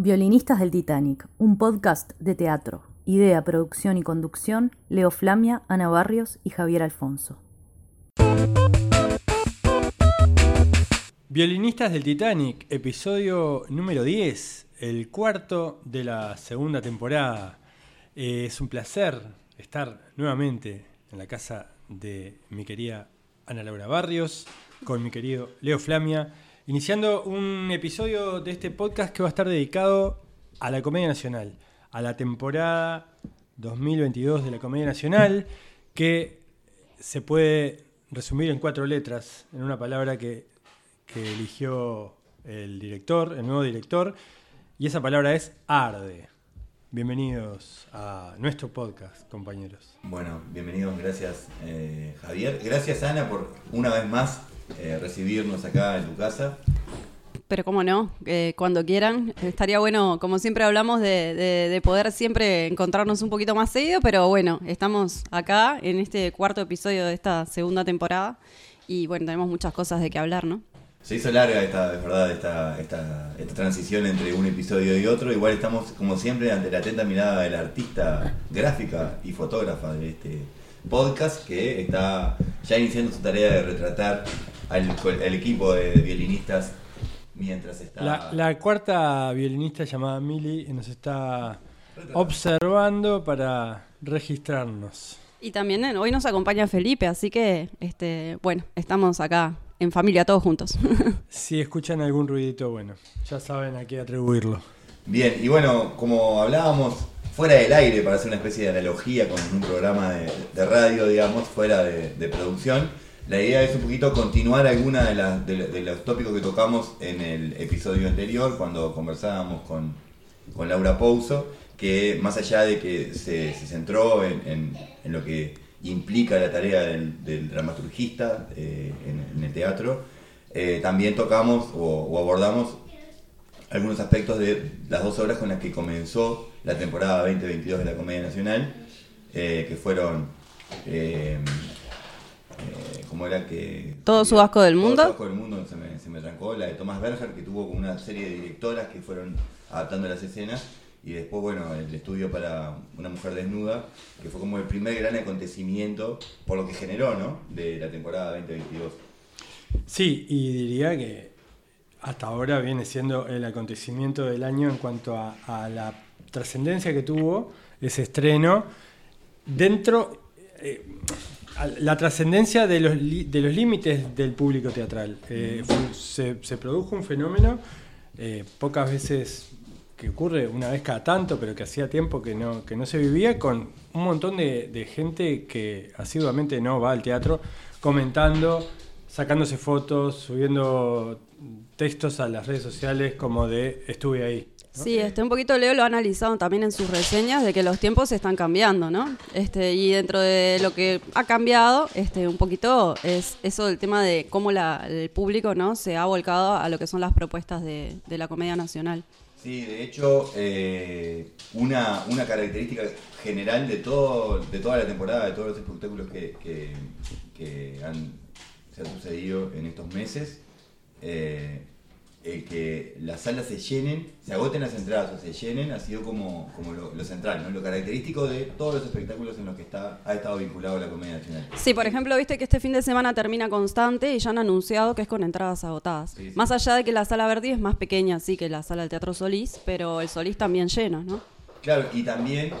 Violinistas del Titanic, un podcast de teatro. Idea, producción y conducción, Leo Flamia, Ana Barrios y Javier Alfonso. Violinistas del Titanic, episodio número 10, el cuarto de la segunda temporada. Eh, es un placer estar nuevamente en la casa de mi querida Ana Laura Barrios, con mi querido Leo Flamia iniciando un episodio de este podcast que va a estar dedicado a la Comedia Nacional, a la temporada 2022 de la Comedia Nacional, que se puede resumir en cuatro letras, en una palabra que, eligió el director, el nuevo director, y esa palabra es arde. Bienvenidos a nuestro podcast, compañeros. Bueno, bienvenidos, gracias eh, Javier. Gracias Ana por una vez más eh, recibirnos acá en tu casa. Pero cómo no, eh, cuando quieran. Estaría bueno, como siempre hablamos, de, poder siempre encontrarnos un poquito más seguido, pero bueno, estamos acá en este cuarto episodio de esta segunda temporada y bueno, tenemos muchas cosas de qué hablar, ¿no? Se hizo larga esta, es verdad, esta, esta, esta transición entre un episodio y otro. Igual estamos, como siempre, ante la atenta mirada del artista gráfica y fotógrafa de este podcast que está ya iniciando su tarea de retratar al, equipo de violinistas mientras está... La, cuarta violinista llamada Mili nos está observando para registrarnos. Y también eh, hoy nos acompaña Felipe, así que, este, bueno, estamos acá en familia todos juntos. si escuchan algún ruidito, bueno, ya saben a qué atribuirlo. Bien, y bueno, como hablábamos fuera del aire, para hacer una especie de analogía con un programa de, radio, digamos, fuera de producción, la idea es un poquito continuar alguna de, los tópicos que tocamos en el episodio anterior, cuando conversábamos con, Laura Pouso, que más allá de que se, centró en, lo que implica la tarea del, dramaturgista eh, en, el teatro, eh, también tocamos o, abordamos algunos aspectos de las dos obras con las que comenzó la temporada 2022 de la Comedia Nacional, eh, que fueron eh, como era que... Todo su asco del mundo. Todo su asco del mundo se me, se me trancó. La de Tomás Berger, que tuvo una serie de directoras que fueron adaptando las escenas. Y después, bueno, el estudio para una mujer desnuda, que fue como el primer gran acontecimiento, por lo que generó, ¿no? De la temporada 2022. Sí, y diría que hasta ahora viene siendo el acontecimiento del año en cuanto a, la trascendencia que tuvo ese estreno dentro... Eh, la trascendencia de los, de los límites del público teatral. Eh, se, produjo un fenómeno, eh, pocas veces que ocurre, una vez cada tanto, pero que hacía tiempo que no, que no se vivía, con un montón de, gente que asiduamente no va al teatro, comentando, sacándose fotos, subiendo textos a las redes sociales como de estuve ahí. Sí, este, un poquito Leo lo ha analizado también en sus reseñas de que los tiempos están cambiando, ¿no? Este, y dentro de lo que ha cambiado, este, un poquito es eso del tema de cómo la, el público, ¿no? Se ha volcado a lo que son las propuestas de, la comedia nacional. Sí, de hecho, eh, una, una característica general de todo, de toda la temporada, de todos los espectáculos que, que, han, se han sucedido en estos meses, eh, el que las salas se llenen, se agoten las entradas o se llenen, ha sido como, como lo, central, ¿no? lo característico de todos los espectáculos en los que está, ha estado vinculado la Comedia Nacional. Sí, por ejemplo, viste que este fin de semana termina Constante y ya han anunciado que es con entradas agotadas. Más allá de que la sala Verdi es más pequeña, sí, que la sala del Teatro Solís, pero el Solís también lleno, ¿no? Claro, y también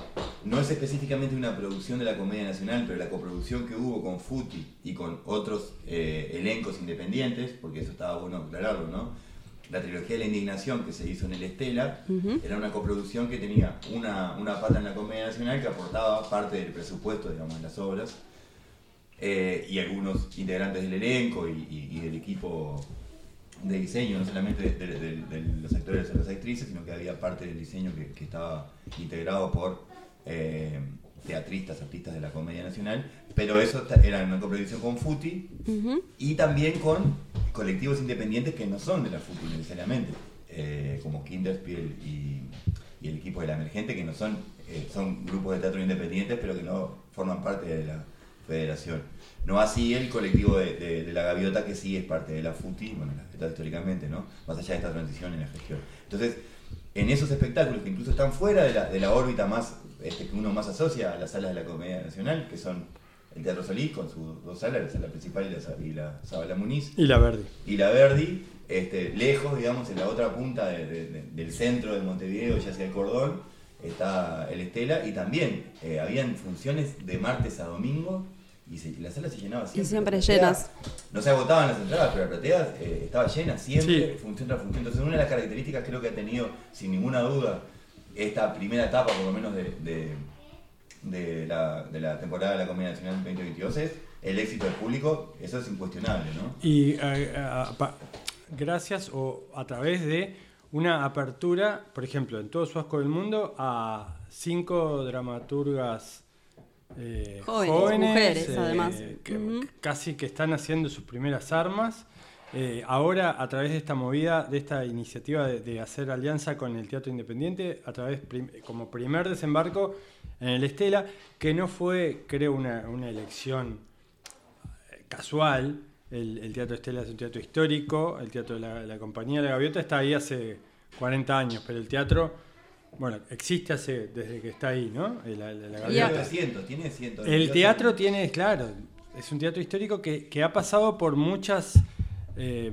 no es específicamente una producción de la Comedia Nacional, pero la coproducción que hubo con Futi y con otros eh, elencos independientes, porque eso estaba bueno aclararlo, ¿no? La trilogía de la indignación que se hizo en el Estela, era una coproducción que tenía una, una, pata en la Comedia Nacional que aportaba parte del presupuesto, digamos, de las obras, eh, y algunos integrantes del elenco y, del equipo de diseño, no solamente de, los actores y las actrices, sino que había parte del diseño que, estaba integrado por eh, teatristas, artistas de la Comedia Nacional, pero eso era una coproducción con Futi y también con colectivos independientes que no son de la FUTI necesariamente, eh, como Kinderspiel y, el equipo de la emergente, que no son, eh, son grupos de teatro independientes, pero que no forman parte de la federación. No así el colectivo de, la Gaviota, que sí es parte de la FUTI, bueno, la históricamente, ¿no? Más allá de esta transición en la gestión. Entonces, en esos espectáculos que incluso están fuera de la, de la órbita más este, que uno más asocia a las salas de la Comedia Nacional, que son el Teatro Solís con sus dos salas, la sala principal y la, y la Sala Muniz, Y la Verdi. y la Verdi, este, lejos, digamos, en la otra punta de- de- de- del centro de Montevideo, ya hacia el cordón, está el Estela, y también eh, habían funciones de martes a domingo, y, se- y la sala se llenaba siempre. siempre La platea- llenas. No se agotaban las entradas, pero la platea eh, estaba llena siempre, Sí. función tras función. Entonces, una de las características creo que ha tenido, sin ninguna duda, esta primera etapa, por lo menos, de, de- de la, de la temporada de la Comedia Nacional 2022 es el éxito del público, eso es incuestionable, ¿no? Y eh, a- pa- gracias o a través de una apertura, por ejemplo, en todo su asco del mundo, a cinco dramaturgas eh, Jóvenes, mujeres, eh, además. que casi que están haciendo sus primeras armas. Eh, ahora, a través de esta movida, de esta iniciativa de, de hacer alianza con el Teatro Independiente, a través prim- como primer desembarco en el Estela, que no fue, creo, una, una elección eh, casual. El, el Teatro Estela es un teatro histórico, el Teatro de la, la Compañía de la Gaviota está ahí hace 40 años, pero el teatro, bueno, existe hace, desde que está ahí, ¿no? El- la- la. 300, tiene 100. El teatro tiene, claro, es un teatro histórico que, que ha pasado por muchas, eh,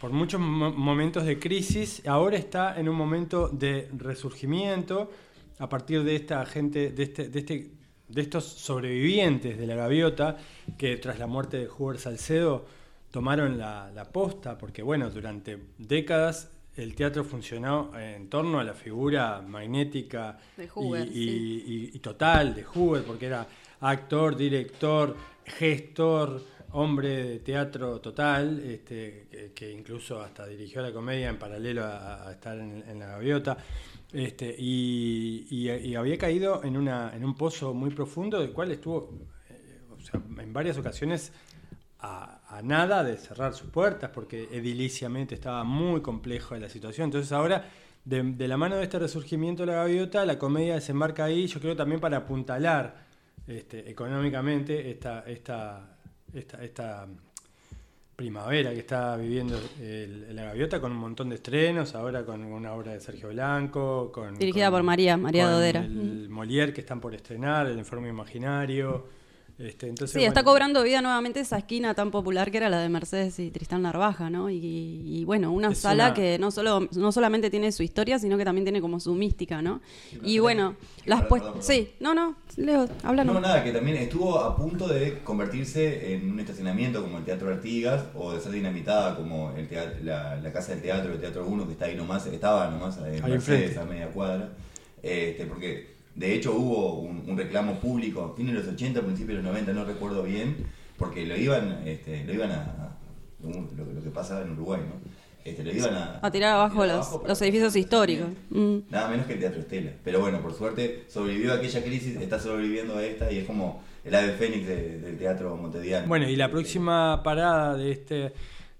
por muchos mo- momentos de crisis. Ahora está en un momento de resurgimiento a partir de esta gente, de este, de este, de estos sobrevivientes de la gaviota que tras la muerte de Hubert Salcedo tomaron la, la posta, porque bueno, durante décadas el teatro funcionó en torno a la figura magnética y- Hubert, y, sí. y- y total de Hubert, porque era actor, director, gestor, hombre de teatro total, este, que, que incluso hasta dirigió la comedia en paralelo a, a estar en, en la gaviota. Este, y, había caído en, una, en un pozo muy profundo, del cual estuvo eh, en varias ocasiones a, nada de cerrar sus puertas, porque ediliciamente estaba muy complejo la situación. Entonces ahora, de, de la mano de este resurgimiento de la gaviota, la comedia desembarca ahí, yo creo también para apuntalar este, económicamente esta, esta, esta, esta primavera que está viviendo el- la gaviota con un montón de estrenos, ahora con una obra de Sergio Blanco, con, Dirigida con- por María, María Dodera. El Molière que están por estrenar, el enfermo imaginario. Este, entonces, Sí, está cobrando vida nuevamente esa esquina tan popular que era la de Mercedes y Tristán Narvaja, ¿no? Y, y, bueno, una Es sala una- que no solo no solamente tiene su historia, sino que también tiene como su mística, ¿no? Y bueno, que- las pues perdón, sí, no, no, Leo, háblanos. No, nada, que también estuvo a punto de convertirse en un estacionamiento como el Teatro Artigas o de ser dinamitada como el la, la Casa del Teatro, el Teatro 1 que está ahí nomás, estaba nomás en Ahí Mercedes a media cuadra. Este, porque de hecho hubo un, un reclamo público, a fines de los 80, principios de los 90, no recuerdo bien, porque lo iban, este, lo iban a, lo, lo que pasaba en Uruguay, ¿no? Este, lo iban a, A tirar abajo tirar los, abajo edificios históricos. Mm. Nada menos que el Teatro Estela. Pero bueno, por suerte sobrevivió a aquella crisis, está sobreviviendo a esta y es como el ave fénix de- del teatro montevideano. Bueno, y la próxima parada de este,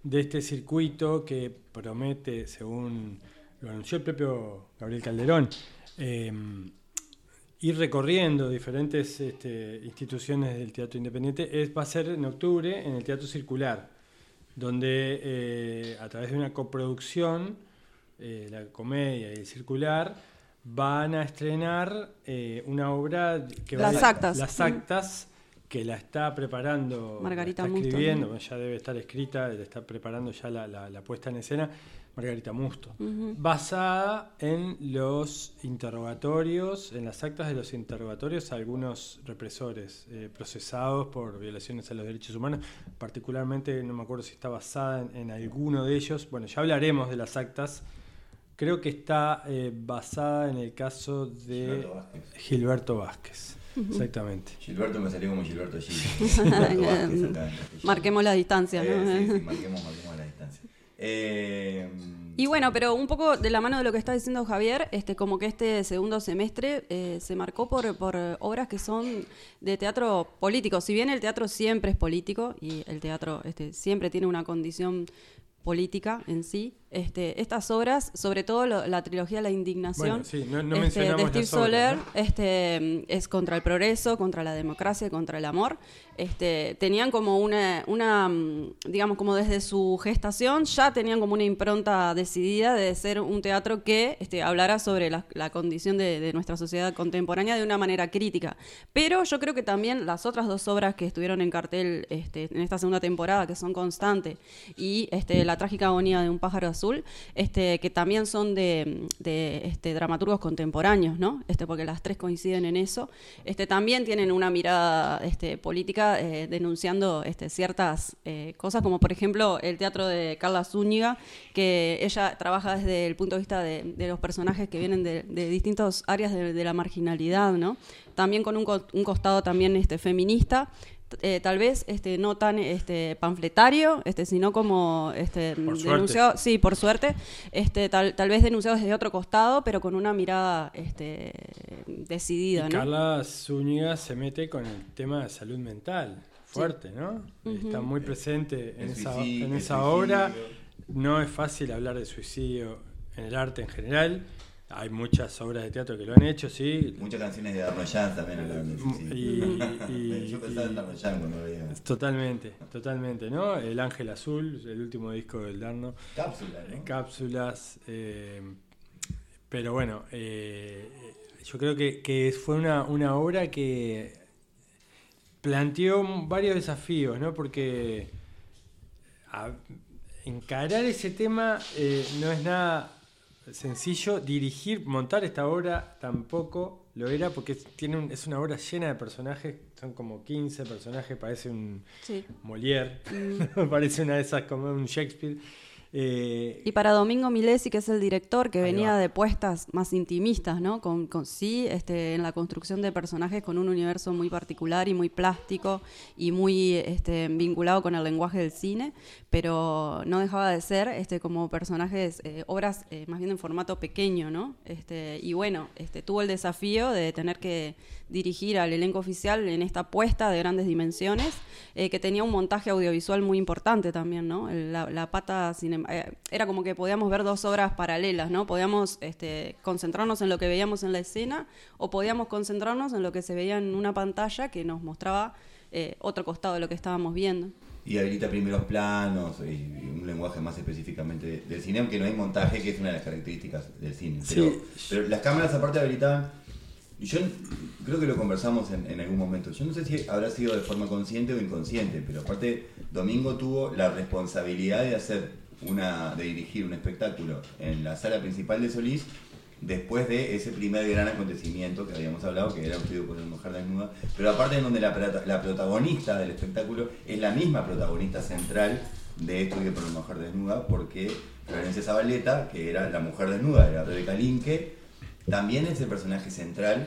de este circuito que promete, según lo anunció el propio Gabriel Calderón, eh, ir recorriendo diferentes este, instituciones del teatro independiente, es, va a ser en octubre en el Teatro Circular, donde eh, a través de una coproducción, eh, la comedia y el circular, van a estrenar eh, una obra que va Las a- actas. Las Mm. actas que la está preparando, Margarita está Musto, escribiendo, ya debe estar escrita, la está preparando ya la, la- la puesta en escena, Margarita Musto, basada en los interrogatorios, en las actas de los interrogatorios a algunos represores eh, procesados por violaciones a los derechos humanos, particularmente no me acuerdo si está basada en, en alguno de ellos, bueno, ya hablaremos de las actas, creo que está eh, basada en el caso de Gilberto Vázquez. Gilberto Vázquez, exactamente. Gilberto me salió como Gilberto Gil. Gilberto Vázquez. Marquemos la distancia, ¿no? Eh, sí, sí, marquemos, marquemos la distancia. Eh, Y bueno, pero un poco de la mano de lo que está diciendo Javier, este, como que este segundo semestre eh, se marcó por, por obras que son de teatro político. Si bien el teatro siempre es político y el teatro este, siempre tiene una condición política en sí, este, estas obras, sobre todo lo- la trilogía La Indignación, Bueno, sí, no- no este, de Steve Soler, ¿no? este, es contra el progreso, contra la democracia, contra el amor. Este, tenían como una, una, digamos, como desde su gestación ya tenían como una impronta decidida de ser un teatro que este, hablara sobre la, la condición de, de nuestra sociedad contemporánea de una manera crítica. Pero yo creo que también las otras dos obras que estuvieron en cartel este, en esta segunda temporada, que son Constante y este, La trágica agonía de un pájaro azul, este, que también son de, este, dramaturgos contemporáneos. Este, porque las tres coinciden en eso, también tienen una mirada política eh, denunciando ciertas eh, cosas, como por ejemplo el teatro de Carla Zúñiga, que ella trabaja desde el punto de vista de, los personajes que vienen de, de distintas áreas de, la marginalidad. También con un, co- un costado también feminista, eh, tal vez este, no tan este, panfletario, este, sino como este, Por suerte. denunciado, sí, por suerte, este, tal, tal vez denunciado desde otro costado, pero con una mirada este, decidida, Y ¿no? Carla Zúñiga se mete con el tema de salud mental, fuerte, ¿no? Está muy presente en El esa, suicidio, en esa suicidio. obra. No es fácil hablar de suicidio en el arte en general. Hay muchas obras de teatro que lo han hecho, sí. Muchas canciones de Darnoyan también hablaban de. Y, y- Yo pensaba en Darnoyan cuando veía totalmente, totalmente, ¿no? El Ángel Azul, el último disco del Darno. cápsula, ¿no? cápsulas. eh, pero bueno, eh, yo creo que, que fue una, una obra que planteó varios desafíos, ¿no? Porque a- encarar ese tema eh, no es nada sencillo. Dirigir, montar esta obra tampoco lo era porque tiene un- es una obra llena de personajes. Son como 15 personajes, parece un Sí. Molière, parece una de esas como un Shakespeare. Eh, Y para Domingo Milesi, que es el director, que venía va. de puestas más intimistas, ¿no? Con, con sí, este, en la construcción de personajes con un universo muy particular y muy plástico y muy este, vinculado con el lenguaje del cine, pero no dejaba de ser este, como personajes, eh, obras eh, más bien en formato pequeño, ¿no? Este, y bueno, este, tuvo el desafío de tener que dirigir al elenco oficial en esta puesta de grandes dimensiones, eh, que tenía un montaje audiovisual muy importante también, ¿no? La, la pata cinema- eh, era como que podíamos ver dos obras paralelas, ¿no? Podíamos este, concentrarnos en lo que veíamos en la escena o podíamos concentrarnos en lo que se veía en una pantalla que nos mostraba eh, otro costado de lo que estábamos viendo. Y habilita primeros planos y, y un lenguaje más específicamente de- del cine, aunque no hay montaje, que es una de las características del cine. Sí. Pero, pero las cámaras aparte habilitaban, yo creo que lo conversamos en, algún momento, yo no sé si habrá sido de forma consciente o inconsciente, pero aparte Domingo tuvo la responsabilidad de hacer una, de dirigir un espectáculo en la sala principal de Solís después de ese primer gran acontecimiento que habíamos hablado, que era un estudio por una mujer desnuda, pero aparte en donde la protagonista del espectáculo es la misma protagonista central de Estudio por una mujer desnuda, porque Florencia Zabaleta, que era la mujer desnuda, era Rebeca Linke, también es el personaje central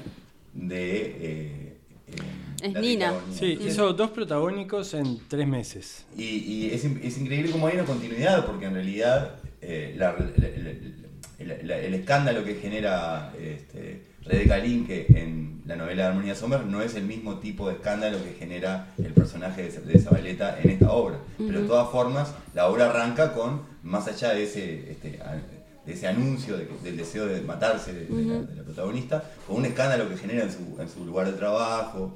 de... eh, eh, Es La Nina. Sí, hizo dos protagónicos en tres meses. Y, y es, es increíble cómo hay una continuidad, porque en realidad eh, la- la- la- la- la- el escándalo que genera este, Rebeca Linke en la novela de Armonía Sommer no es el mismo tipo de escándalo que genera el personaje de, de Zabaleta en esta obra. Pero de todas formas, la obra arranca con, más allá de ese, este, a- de ese anuncio de del deseo de matarse de, la, de la protagonista, con un escándalo que genera en su, en su lugar de trabajo.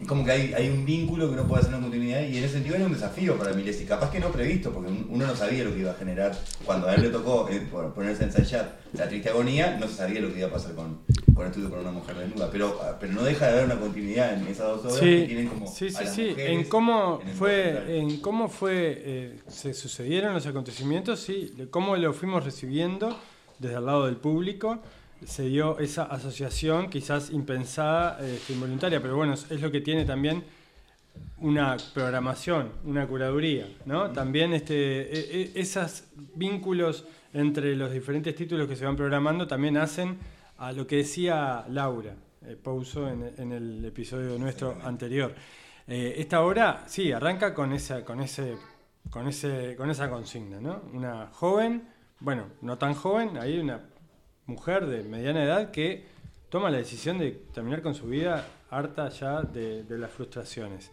Es como que hay, hay un vínculo que no puede hacer una continuidad y en ese sentido era un desafío para Milesi, capaz que no previsto, porque un- uno no sabía lo que iba a generar. Cuando a él le tocó eh, ponerse a ensayar la triste agonía, no se sabía lo que iba a pasar con, con Estudio por una mujer desnuda. Pero, ah, pero no deja de haber una continuidad en esas dos obras que Sí, tienen como. sí, a sí, las sí. En cómo en fue, en cómo fue, eh, se sucedieron los acontecimientos, sí, cómo lo fuimos recibiendo desde el lado del público, se dio esa asociación quizás impensada, este, involuntaria, pero bueno, es, lo que tiene también una programación, una curaduría, ¿no? También este, e- e- esos vínculos entre los diferentes títulos que se van programando también hacen a lo que decía Laura eh, Pouso en, en el episodio nuestro anterior. Eh, esta obra, sí, arranca con esa, con ese, con ese, con esa consigna, ¿no? Una joven, bueno, no tan joven, hay una mujer de mediana edad que toma la decisión de terminar con su vida harta ya de, de las frustraciones.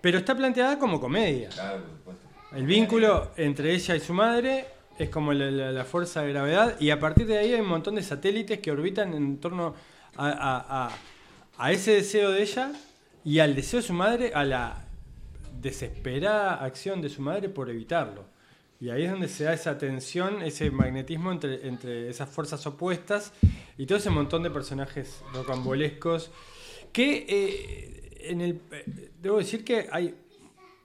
Pero está planteada como comedia. Claro, por supuesto. El vínculo entre ella y su madre es como la, la- la fuerza de gravedad, y a partir de ahí hay un montón de satélites que orbitan en torno a, a- a- a ese deseo de ella y al deseo de su madre, a la desesperada acción de su madre por evitarlo. Y ahí es donde se da esa tensión, ese magnetismo entre, entre esas fuerzas opuestas y todo ese montón de personajes rocambolescos que eh, en el, eh, debo decir que hay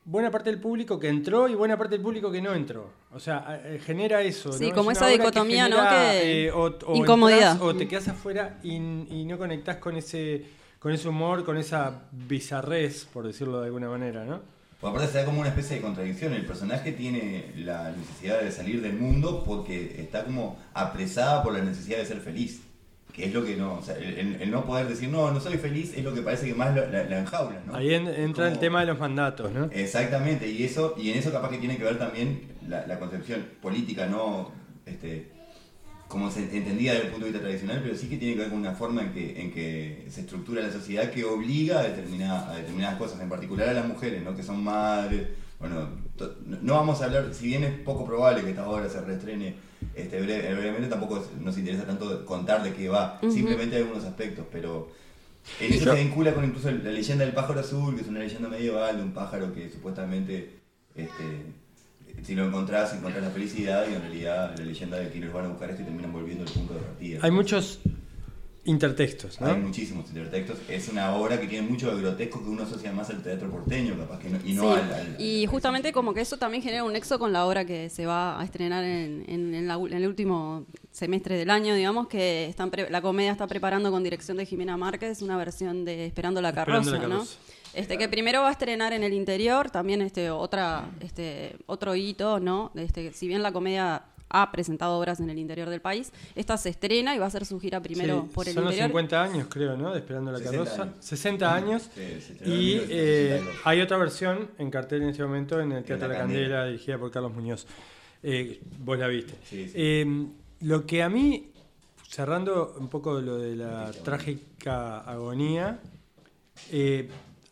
buena parte del público que entró y buena parte del público que no entró. O sea, eh, genera eso. Sí, ¿no? como Es esa obra que dicotomía, ¿no? genera, Que- eh, o, o incomodidad. o te quedas afuera y, y no conectás con ese, con ese humor, con esa bizarrez, por decirlo de alguna manera, ¿no? Por aparte se da como una especie de contradicción. El personaje tiene la necesidad de salir del mundo porque está como apresada por la necesidad de ser feliz. Que es lo que no, o sea, el, no poder decir no, no soy feliz es lo que parece que más la, la- la enjaula, ¿no? Ahí en- entra el tema de los mandatos, ¿no? Exactamente, y eso, y en eso capaz que tiene que ver también la, la concepción política, no este, como se entendía desde el punto de vista tradicional, pero sí que tiene que ver con una forma en que, en que se estructura la sociedad que obliga a, determinada- a determinadas cosas, en particular a las mujeres, ¿no? que son madres. Bueno, to- no vamos a hablar, si bien es poco probable que esta obra se reestrene este, breve- brevemente, tampoco nos interesa tanto contar de qué va, simplemente algunos aspectos, pero en eso Yo- se vincula con incluso la leyenda del pájaro azul, que es una leyenda medieval de un pájaro que supuestamente, este, si lo encontrás, encontrás la felicidad y en realidad la leyenda de que los van a buscar esto y terminan volviendo al punto de partida. Hay muchos intertextos, ¿no? Hay muchísimos intertextos. Es una obra que tiene mucho de grotesco que uno asocia más al teatro porteño, capaz que no, y no Sí, al, al- y justamente como que eso también genera un nexo con la obra que se va a estrenar en, en- en la en el último semestre del año, digamos, que están pre- la comedia está preparando con dirección de Jimena Márquez una versión de Esperando la Esperando carroza, la ¿no? Este, que primero va a estrenar en el interior, también este otra este otro hito, ¿no? Este, si bien la comedia ha presentado obras en el interior del país, esta se estrena y va a hacer su gira primero Sí, por el son los interior. 50 años, creo, ¿no? De Esperando la 60 carroza. años. 60 años. Sí, y 1962. eh, hay otra versión en cartel en este momento en el Teatro La La Candela, Candela. dirigida por Carlos Muñoz. Eh, vos la viste. Sí, sí. Eh, lo que a mí, cerrando un poco lo de la trágica agonía, eh,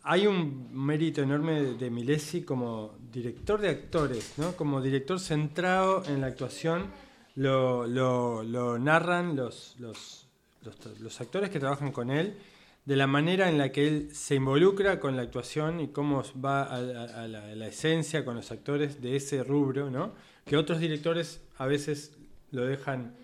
hay un mérito enorme de, Milesi como director de actores, ¿no? Como director centrado en la actuación, lo, lo- lo narran los, los, los, actores que trabajan con él, de la manera en la que él se involucra con la actuación y cómo va a la, a la esencia con los actores de ese rubro, ¿no? Que otros directores a veces lo dejan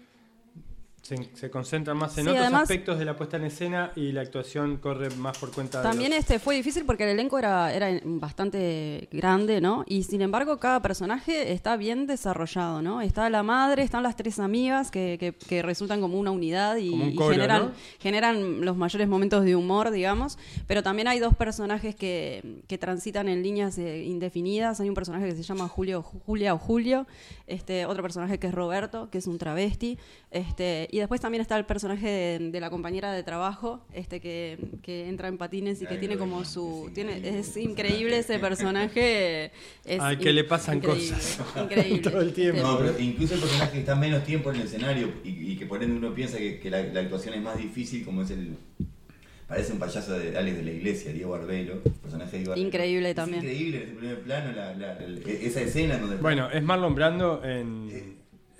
se, se concentran más en Sí, otros además- aspectos de la puesta en escena y la actuación corre más por cuenta También de los- este fue difícil porque el elenco era, era bastante grande, ¿no? Y sin embargo, cada personaje está bien desarrollado, ¿no? Está la madre, están las tres amigas que, que- que resultan como una unidad y, generan, ¿no? generan los mayores momentos de humor, digamos. Pero también hay dos personajes que, que transitan en líneas eh, indefinidas. Hay un personaje que se llama Julio, Julia o Julio, este, otro personaje que es Roberto, que es un travesti. Este, y después también está el personaje de, de la compañera de trabajo, este que, que entra en patines y que Ay, tiene como su. es tiene, increíble es ese increíble ese personaje. Es Al que in- le pasan increíble, cosas. Increíble. Todo el tiempo. No, pero incluso el personaje que está menos tiempo en el escenario y, y que por ende uno piensa que, que la, la actuación es más difícil, como es el. Parece un payaso de Alex de la Iglesia, Diego Arbelo, el personaje de Diego Arbelo. Increíble Es también. increíble ese primer plano, la- esa escena en donde. Bueno, es Marlon Brando en, Eh,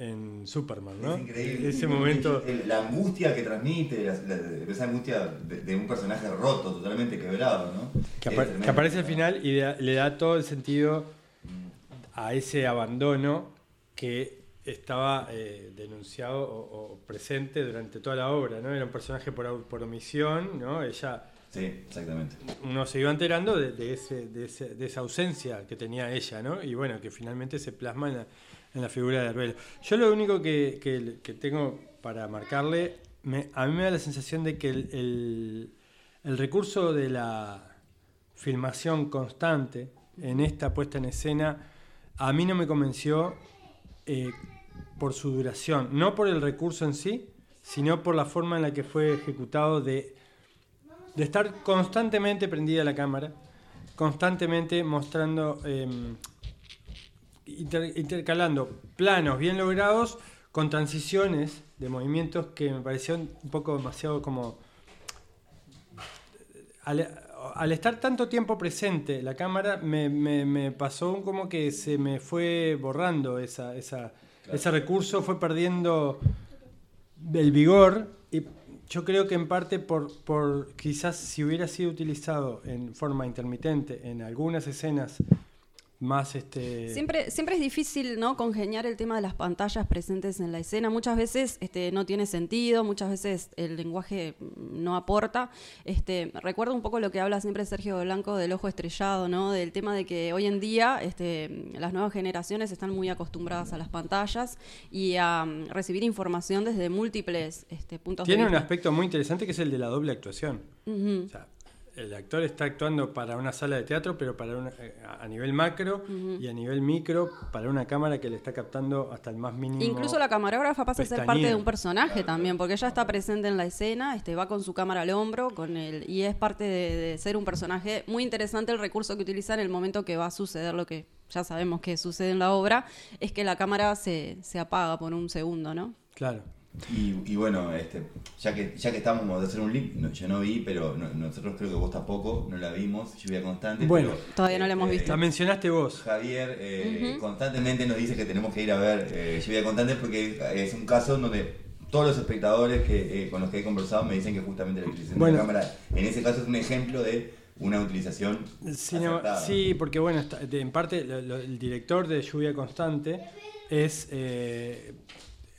en Superman, ¿no? Es increíble. Ese momento. La angustia que transmite, la- la- esa angustia de, de un personaje roto, totalmente quebrado, ¿no? Que, apa- aparece al final y le da todo el sentido a ese abandono que estaba eh, denunciado o, o presente durante toda la obra, ¿no? Era un personaje por omisión, ¿no? Ella, Sí, exactamente. uno se iba enterando de, de ese, de, ese- de esa ausencia que tenía ella, ¿no? Y bueno, que finalmente se plasma en la, en la figura de Arbelo. Yo lo único que, que- tengo para marcarle, a mí me da la sensación de que el, el- recurso de la filmación constante en esta puesta en escena, a mí no me convenció eh, por su duración, no por el recurso en sí, sino por la forma en la que fue ejecutado de, de estar constantemente prendida la cámara, constantemente mostrando, eh, inter- intercalando planos bien logrados con transiciones de movimientos que me parecieron un poco demasiado como al, al estar tanto tiempo presente la cámara, me, me- me pasó como que se me fue borrando esa, esa, ese recurso fue perdiendo el vigor y yo creo que en parte por, por quizás si hubiera sido utilizado en forma intermitente en algunas escenas más este siempre siempre es difícil no congeniar el tema de las pantallas presentes en la escena. Muchas veces este no tiene sentido muchas veces el lenguaje no aporta. Este recuerdo un poco lo que habla siempre Sergio Blanco del ojo estrellado no del tema de que hoy en día este las nuevas generaciones están muy acostumbradas a las pantallas y a mm, recibir información desde múltiples este, puntos tiene de vista. un aspecto muy interesante que es el de la doble actuación. O sea, el actor está actuando para una sala de teatro, pero para una- eh, a nivel macro y a nivel micro para una cámara que le está captando hasta el más mínimo. Incluso la camarógrafa pasa a ser parte de un personaje también, porque ella está presente en la escena, este, va con su cámara al hombro, con el, y es parte de, de ser un personaje. Muy interesante el recurso que utiliza en el momento que va a suceder lo que ya sabemos que sucede en la obra, es que la cámara se, se apaga por un segundo, ¿no? Claro. Y, y bueno, este, ya que ya que estamos vamos a hacer un link, no, yo no vi, pero no- nosotros creo que vos tampoco, no la vimos, lluvia constante. Bueno, pero, todavía no la hemos visto. La mencionaste vos. Javier eh, constantemente nos dice que tenemos que ir a ver eh, lluvia constante porque es un caso donde todos los espectadores que, eh, con los que he conversado me dicen que justamente la utilización Bueno. de la cámara en ese caso es un ejemplo de una utilización acertada. sí, porque bueno, está- de- en parte lo- lo- el director de Lluvia Constante es eh,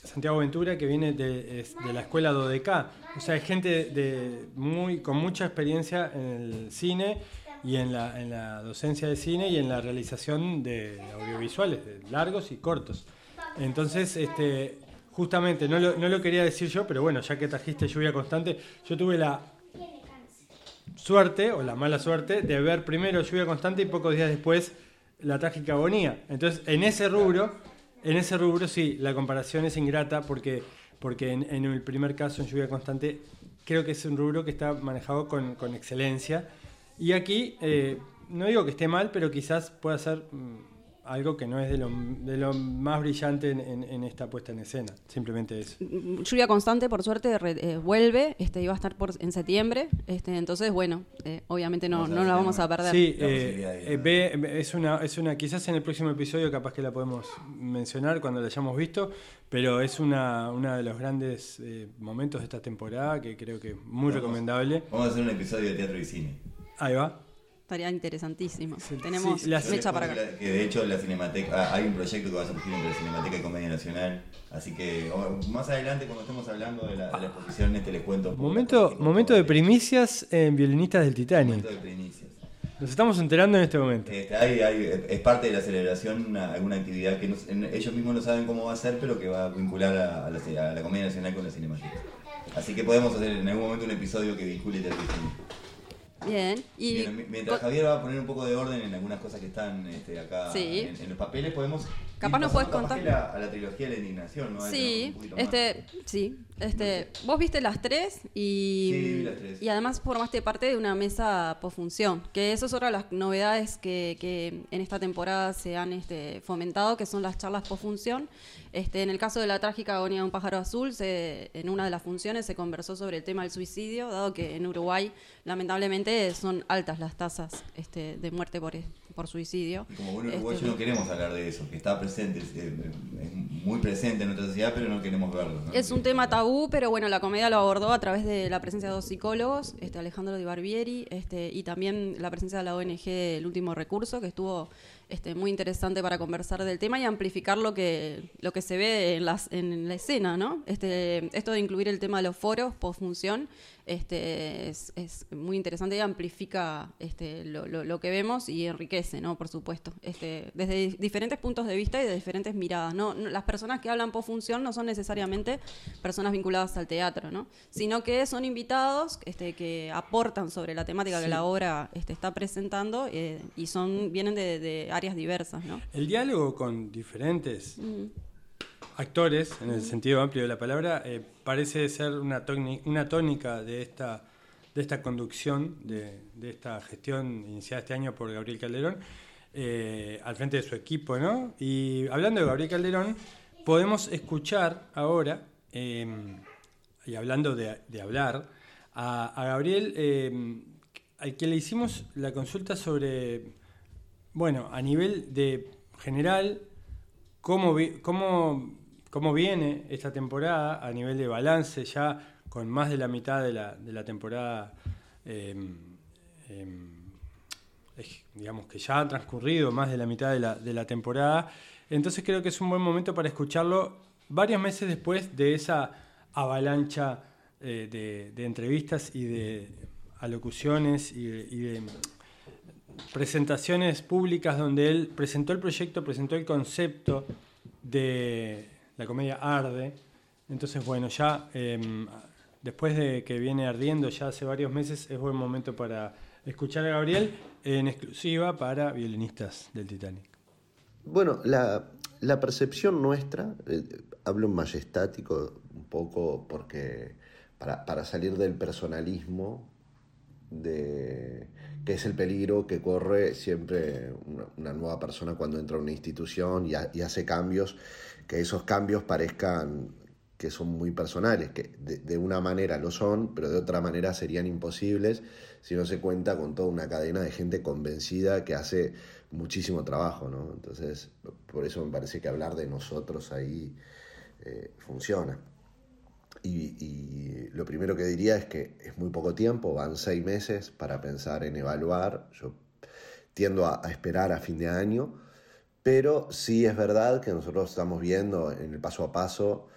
Santiago Ventura, que viene de, de la escuela Dodeca. O sea, es gente de muy, con mucha experiencia en el cine y en la, en la docencia de cine y en la realización de audiovisuales, de largos y cortos. Entonces, este, justamente, no lo, no lo quería decir yo, pero bueno, ya que trajiste Lluvia Constante, yo tuve la suerte o la mala suerte de ver primero lluvia constante y pocos días después la trágica agonía. Entonces, en ese rubro, en ese rubro sí, la comparación es ingrata porque, porque en, el primer caso, en lluvia constante, creo que es un rubro que está manejado con, con excelencia. Y aquí, eh, no digo que esté mal, pero quizás pueda ser mm, algo que no es de lo, de lo más brillante en, en- en esta puesta en escena. Simplemente eso. Lluvia constante, por suerte, re- eh, vuelve, este, iba a estar por, en septiembre, este, entonces, bueno, eh, obviamente no, no la vamos a perder. Sí, eh, eh, ve- es una, es una, quizás en el próximo episodio capaz que la podemos mencionar cuando la hayamos visto, pero es una, una de los grandes eh, momentos de esta temporada que creo que es muy Vamos. recomendable. Vamos a hacer un episodio de teatro y cine. Ahí va. Estaría interesantísimo. Sí, Tenemos sí, les fecha para acá. que, la- de hecho la Cinemateca, ah, hay un proyecto que va a surgir entre la Cinemateca y Comedia Nacional, así que más adelante cuando estemos hablando de la, de la exposición este les cuento. Momento, momento de primicias en Violinistas del Titanic. Momento de primicias. Nos estamos enterando en este momento. Este, hay- hay- es parte de la celebración una- alguna actividad que no- en- ellos mismos no saben cómo va a ser, pero que va a vincular a, a la, a la Comedia Nacional con la Cinemateca. Así que podemos hacer en algún momento un episodio que vincule y cine. Bien, y Bien, mi- mientras Javier va a poner un poco de orden en algunas cosas que están este, acá Sí. en, en los papeles, podemos. Capaz nos puedes contar. la- a la trilogía de la indignación, ¿no? Tenemos Sí, este, sí, este, vos viste las tres y, Sí, vi las tres. y además formaste parte de una mesa posfunción, que eso es otra de las novedades que, que en esta temporada se han este, fomentado, que son las charlas posfunción. Este, en el caso de la trágica agonía de un pájaro azul, se- en una de las funciones se conversó sobre el tema del suicidio, dado que en Uruguay lamentablemente son altas las tasas este, de muerte por, por suicidio. Y como buen Este, uruguayo no queremos hablar de eso, que está presente, es, muy presente en nuestra sociedad, pero no queremos verlo. Es un tema tabú, pero bueno, la comedia lo abordó a través de la presencia de dos psicólogos, este Alejandro Di Barbieri, este, y también la presencia de la ONG El Último Recurso, que estuvo este, muy interesante para conversar del tema y amplificar lo que, lo que se ve en, las, en la escena, ¿no? Este, esto de incluir el tema de los foros, postfunción, este, es, es muy interesante y amplifica este, lo, lo- lo que vemos y enriquece, ¿no? Por supuesto, este, desde di- diferentes puntos de vista y de diferentes miradas, ¿no? No- Las personas que hablan postfunción no son necesariamente personas vinculadas al teatro, ¿no? Sino que son invitados este, que aportan sobre la temática que Sí. la obra este, está presentando eh, y son vienen de, de áreas diversas, ¿no? El diálogo con diferentes actores, en el sentido amplio de la palabra, eh, parece ser una, una tónica de esta, de esta conducción, de, de esta gestión iniciada este año por Gabriel Calderón, eh, al frente de su equipo. ¿no? Y hablando de Gabriel Calderón, podemos escuchar ahora, eh, y hablando de, de hablar, a, a Gabriel, eh, al que le hicimos la consulta sobre bueno, a nivel de general, cómo, cómo, cómo viene esta temporada a nivel de balance, ya con más de la mitad de la, de la temporada. Em, em, digamos que ya ha transcurrido más de la mitad de la, de la temporada, entonces creo que es un buen momento para escucharlo varios meses después de esa avalancha eh, de, entrevistas y de alocuciones y de, presentaciones públicas donde él presentó el proyecto, presentó el concepto de la comedia Arde. Entonces, bueno, ya em, después de que viene ardiendo ya hace varios meses, es buen momento para escuchar a Gabriel en exclusiva para violinistas del Titanic. Bueno, la, percepción nuestra, eh, hablo en majestático un poco porque para, salir del personalismo, de, que es el peligro que corre siempre una, nueva persona cuando entra a una institución y, hace cambios, que esos cambios parezcan que son muy personales, que de, una manera lo son, pero de otra manera serían imposibles si no se cuenta con toda una cadena de gente convencida que hace muchísimo trabajo, ¿no? Entonces, por eso me parece que hablar de nosotros ahí eh, funciona. Y, lo primero que diría es que es muy poco tiempo, van seis meses para pensar en evaluar. Yo tiendo a, esperar a fin de año, pero sí es verdad que nosotros estamos viendo en el paso a paso,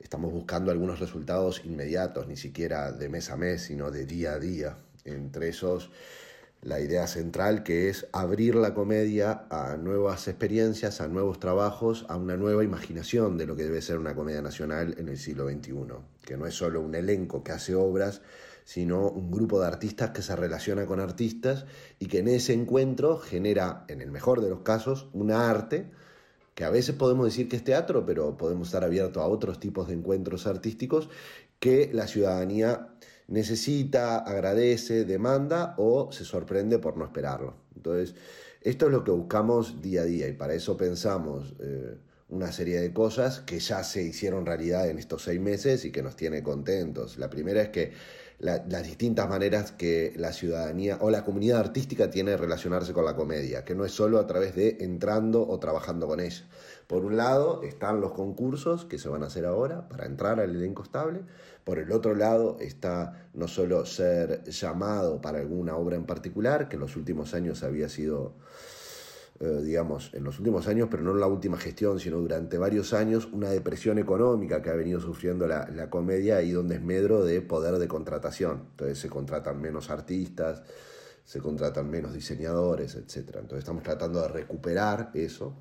estamos buscando algunos resultados inmediatos, ni siquiera de mes a mes, sino de día a día. Entre esos la idea central que es abrir la comedia a nuevas experiencias, a nuevos trabajos, a una nueva imaginación de lo que debe ser una comedia nacional en el siglo XXI, que no es solo un elenco que hace obras, sino un grupo de artistas que se relaciona con artistas y que en ese encuentro genera, en el mejor de los casos, una arte que a veces podemos decir que es teatro, pero podemos estar abiertos a otros tipos de encuentros artísticos que la ciudadanía necesita, agradece, demanda o se sorprende por no esperarlo. Entonces, esto es lo que buscamos día a día y para eso pensamos eh, una serie de cosas que ya se hicieron realidad en estos seis meses y que nos tiene contentos. La primera es que las distintas maneras que la ciudadanía o la comunidad artística tiene de relacionarse con la comedia, que no es solo a través de entrando o trabajando con ella. Por un lado están los concursos que se van a hacer ahora para entrar al elenco estable, por el otro lado está no solo ser llamado para alguna obra en particular, que en los últimos años había sido eh, digamos, en los últimos años, pero no en la última gestión, sino durante varios años, una depresión económica que ha venido sufriendo la, la comedia y donde es medro de poder de contratación. Entonces se contratan menos artistas, se contratan menos diseñadores, etc. Entonces estamos tratando de recuperar eso,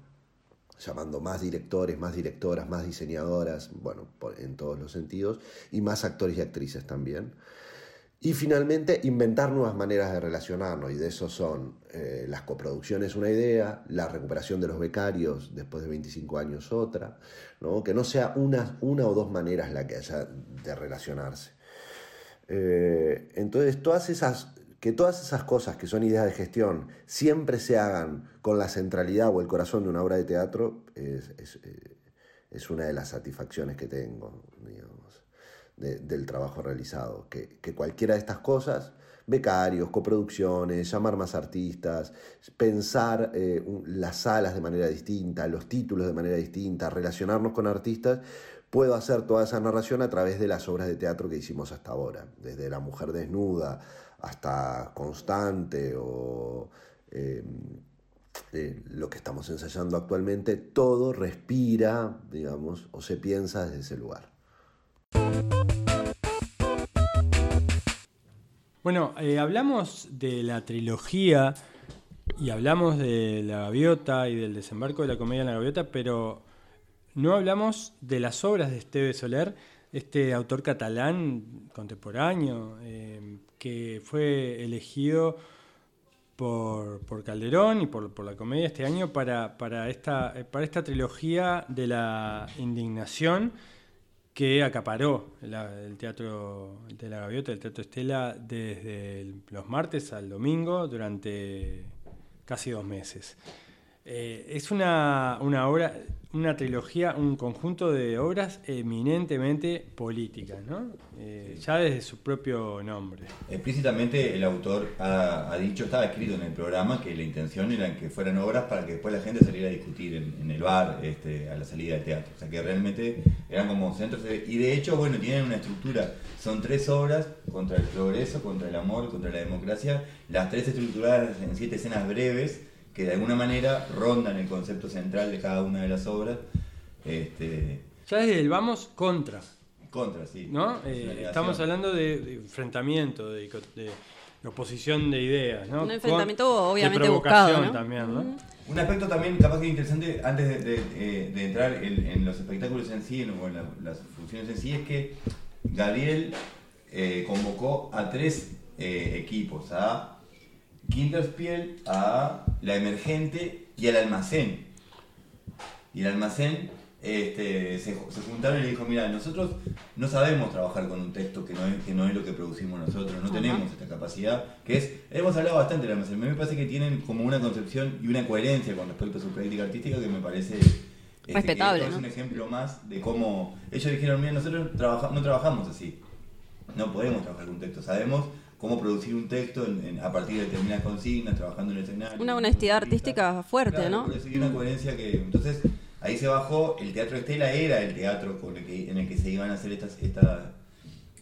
llamando más directores, más directoras, más diseñadoras, bueno, en todos los sentidos, y más actores y actrices también. Y finalmente, inventar nuevas maneras de relacionarnos, y de eso son eh, las coproducciones una idea, la recuperación de los becarios después de 25 años otra, ¿no? que no sea una, una o dos maneras la que haya de relacionarse. Eh, entonces, todas esas, que todas esas cosas que son ideas de gestión siempre se hagan con la centralidad o el corazón de una obra de teatro es, eh, una de las satisfacciones que tengo. Del trabajo realizado. Que, cualquiera de estas cosas, becarios, coproducciones, llamar más artistas, pensar eh, las salas de manera distinta, los títulos de manera distinta, relacionarnos con artistas, puedo hacer toda esa narración a través de las obras de teatro que hicimos hasta ahora, desde La Mujer Desnuda hasta Constante o... Eh, eh, lo que estamos ensayando actualmente, todo respira, digamos, o se piensa desde ese lugar. Bueno, eh, hablamos de la trilogía y hablamos de la gaviota y del desembarco de la comedia en la gaviota, pero no hablamos de las obras de Esteve Soler, este autor catalán contemporáneo eh, que fue elegido por, Calderón y por, por, la comedia este año para, para, esta, para esta trilogía de la indignación que acaparó el Teatro de la Gaviota, el Teatro Estela, desde los martes al domingo durante casi dos meses. Eh, es una, una obra, una trilogía, un conjunto de obras eminentemente políticas, ¿no? Eh, ya desde su propio nombre. Explícitamente el autor ha, ha dicho, estaba escrito en el programa, que la intención era que fueran obras para que después la gente saliera a discutir en, en el bar este, a la salida del teatro. O sea que realmente eran como centros de... Y de hecho, bueno, tienen una estructura. Son tres obras contra el progreso, contra el amor, contra la democracia. Las tres estructuradas en siete escenas breves que de alguna manera rondan el concepto central de cada una de las obras. Este, Ya desde el vamos contra, contra, sí. ¿no? Eh, estamos hablando de, de enfrentamiento, de, oposición de ideas, ¿no? Un enfrentamiento Con- de obviamente provocación buscado, ¿no? también, ¿no? Un aspecto también capaz que interesante antes de, de- eh, de entrar en, en los espectáculos en sí en- o en la- las funciones en sí es que Gabriel eh, convocó a tres eh, equipos, a Kinderspiel, a La Emergente y al Almacén. Y el Almacén este, se, se juntaron y le dijo, mira, nosotros no sabemos trabajar con un texto que no es, que no es lo que producimos nosotros, no Ajá. tenemos esta capacidad, que es, hemos hablado bastante del Almacén, me parece que tienen como una concepción y una coherencia con respecto a su práctica artística que me parece... este, Respetable. Es un ejemplo más de cómo ellos dijeron, mira, nosotros trabaja- no trabajamos así, no podemos trabajar con un texto, sabemos cómo producir un texto en- en- a partir de determinadas consignas, trabajando en el escenario. Una honestidad artística fuerte, Claro, ¿no? por eso, y una coherencia que. Entonces, ahí se bajó. El Teatro Estela era el teatro con el que, en el que se iban a hacer estas, esta,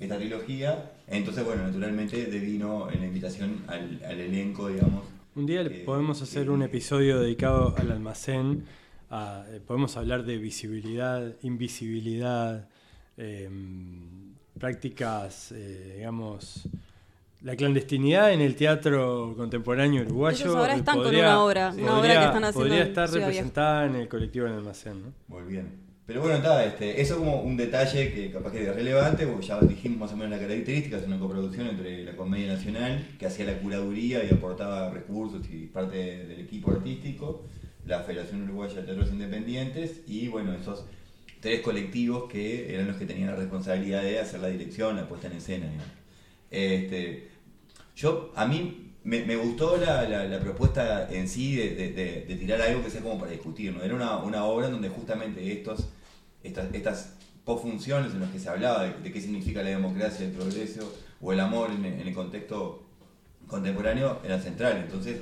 esta trilogía. Entonces, bueno, naturalmente devino en la invitación al, al elenco, digamos. Un día Eh, podemos hacer eh, un episodio dedicado al almacén. a- eh, podemos hablar de visibilidad, invisibilidad, eh, prácticas, eh, digamos, la clandestinidad en el teatro contemporáneo uruguayo. Ellos ahora están con podría- una obra, una obra que están haciendo Podría estar representada en el colectivo del almacén, ¿no? Muy bien. Pero bueno, está, este, eso como un detalle que capaz que es relevante, porque ya dijimos más o menos la característica, es una coproducción entre la Comedia Nacional, que hacía la curaduría y aportaba recursos y parte de- del equipo artístico, la Federación Uruguaya de Teatros Independientes y bueno, esos tres colectivos que eran los que tenían la responsabilidad de hacer la dirección, la puesta en escena. digamos. Este, yo, a mí me, gustó la, propuesta en sí de, tirar algo que sea como para discutir, ¿no? Era una, una obra donde justamente estos, estas, estas posfunciones en las que se hablaba de, qué significa la democracia, el progreso o el amor en, el- contexto contemporáneo eran centrales. Entonces,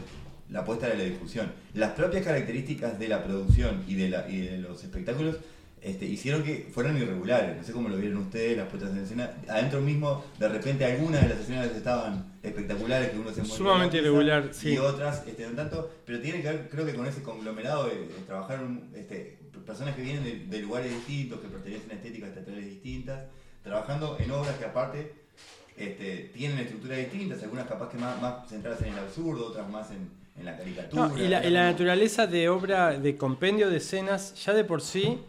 la apuesta era la discusión. Las propias características de la producción y de, la, y de los espectáculos este, hicieron que fueran irregulares. No sé cómo lo vieron ustedes, las puestas en escena. Adentro mismo, de repente, algunas de las escenas estaban espectaculares, que uno se Sumamente irregular, sí. Y otras, este, no tanto, pero tiene que ver, creo que con ese conglomerado de, de trabajar este, personas que vienen de, de lugares distintos, que pertenecen a estéticas teatrales distintas, trabajando en obras que aparte este, tienen estructuras distintas, algunas capaz que más, más centradas en el absurdo, otras más en, en la caricatura. No, y, la, y la naturaleza de obra, de compendio de escenas, ya de por sí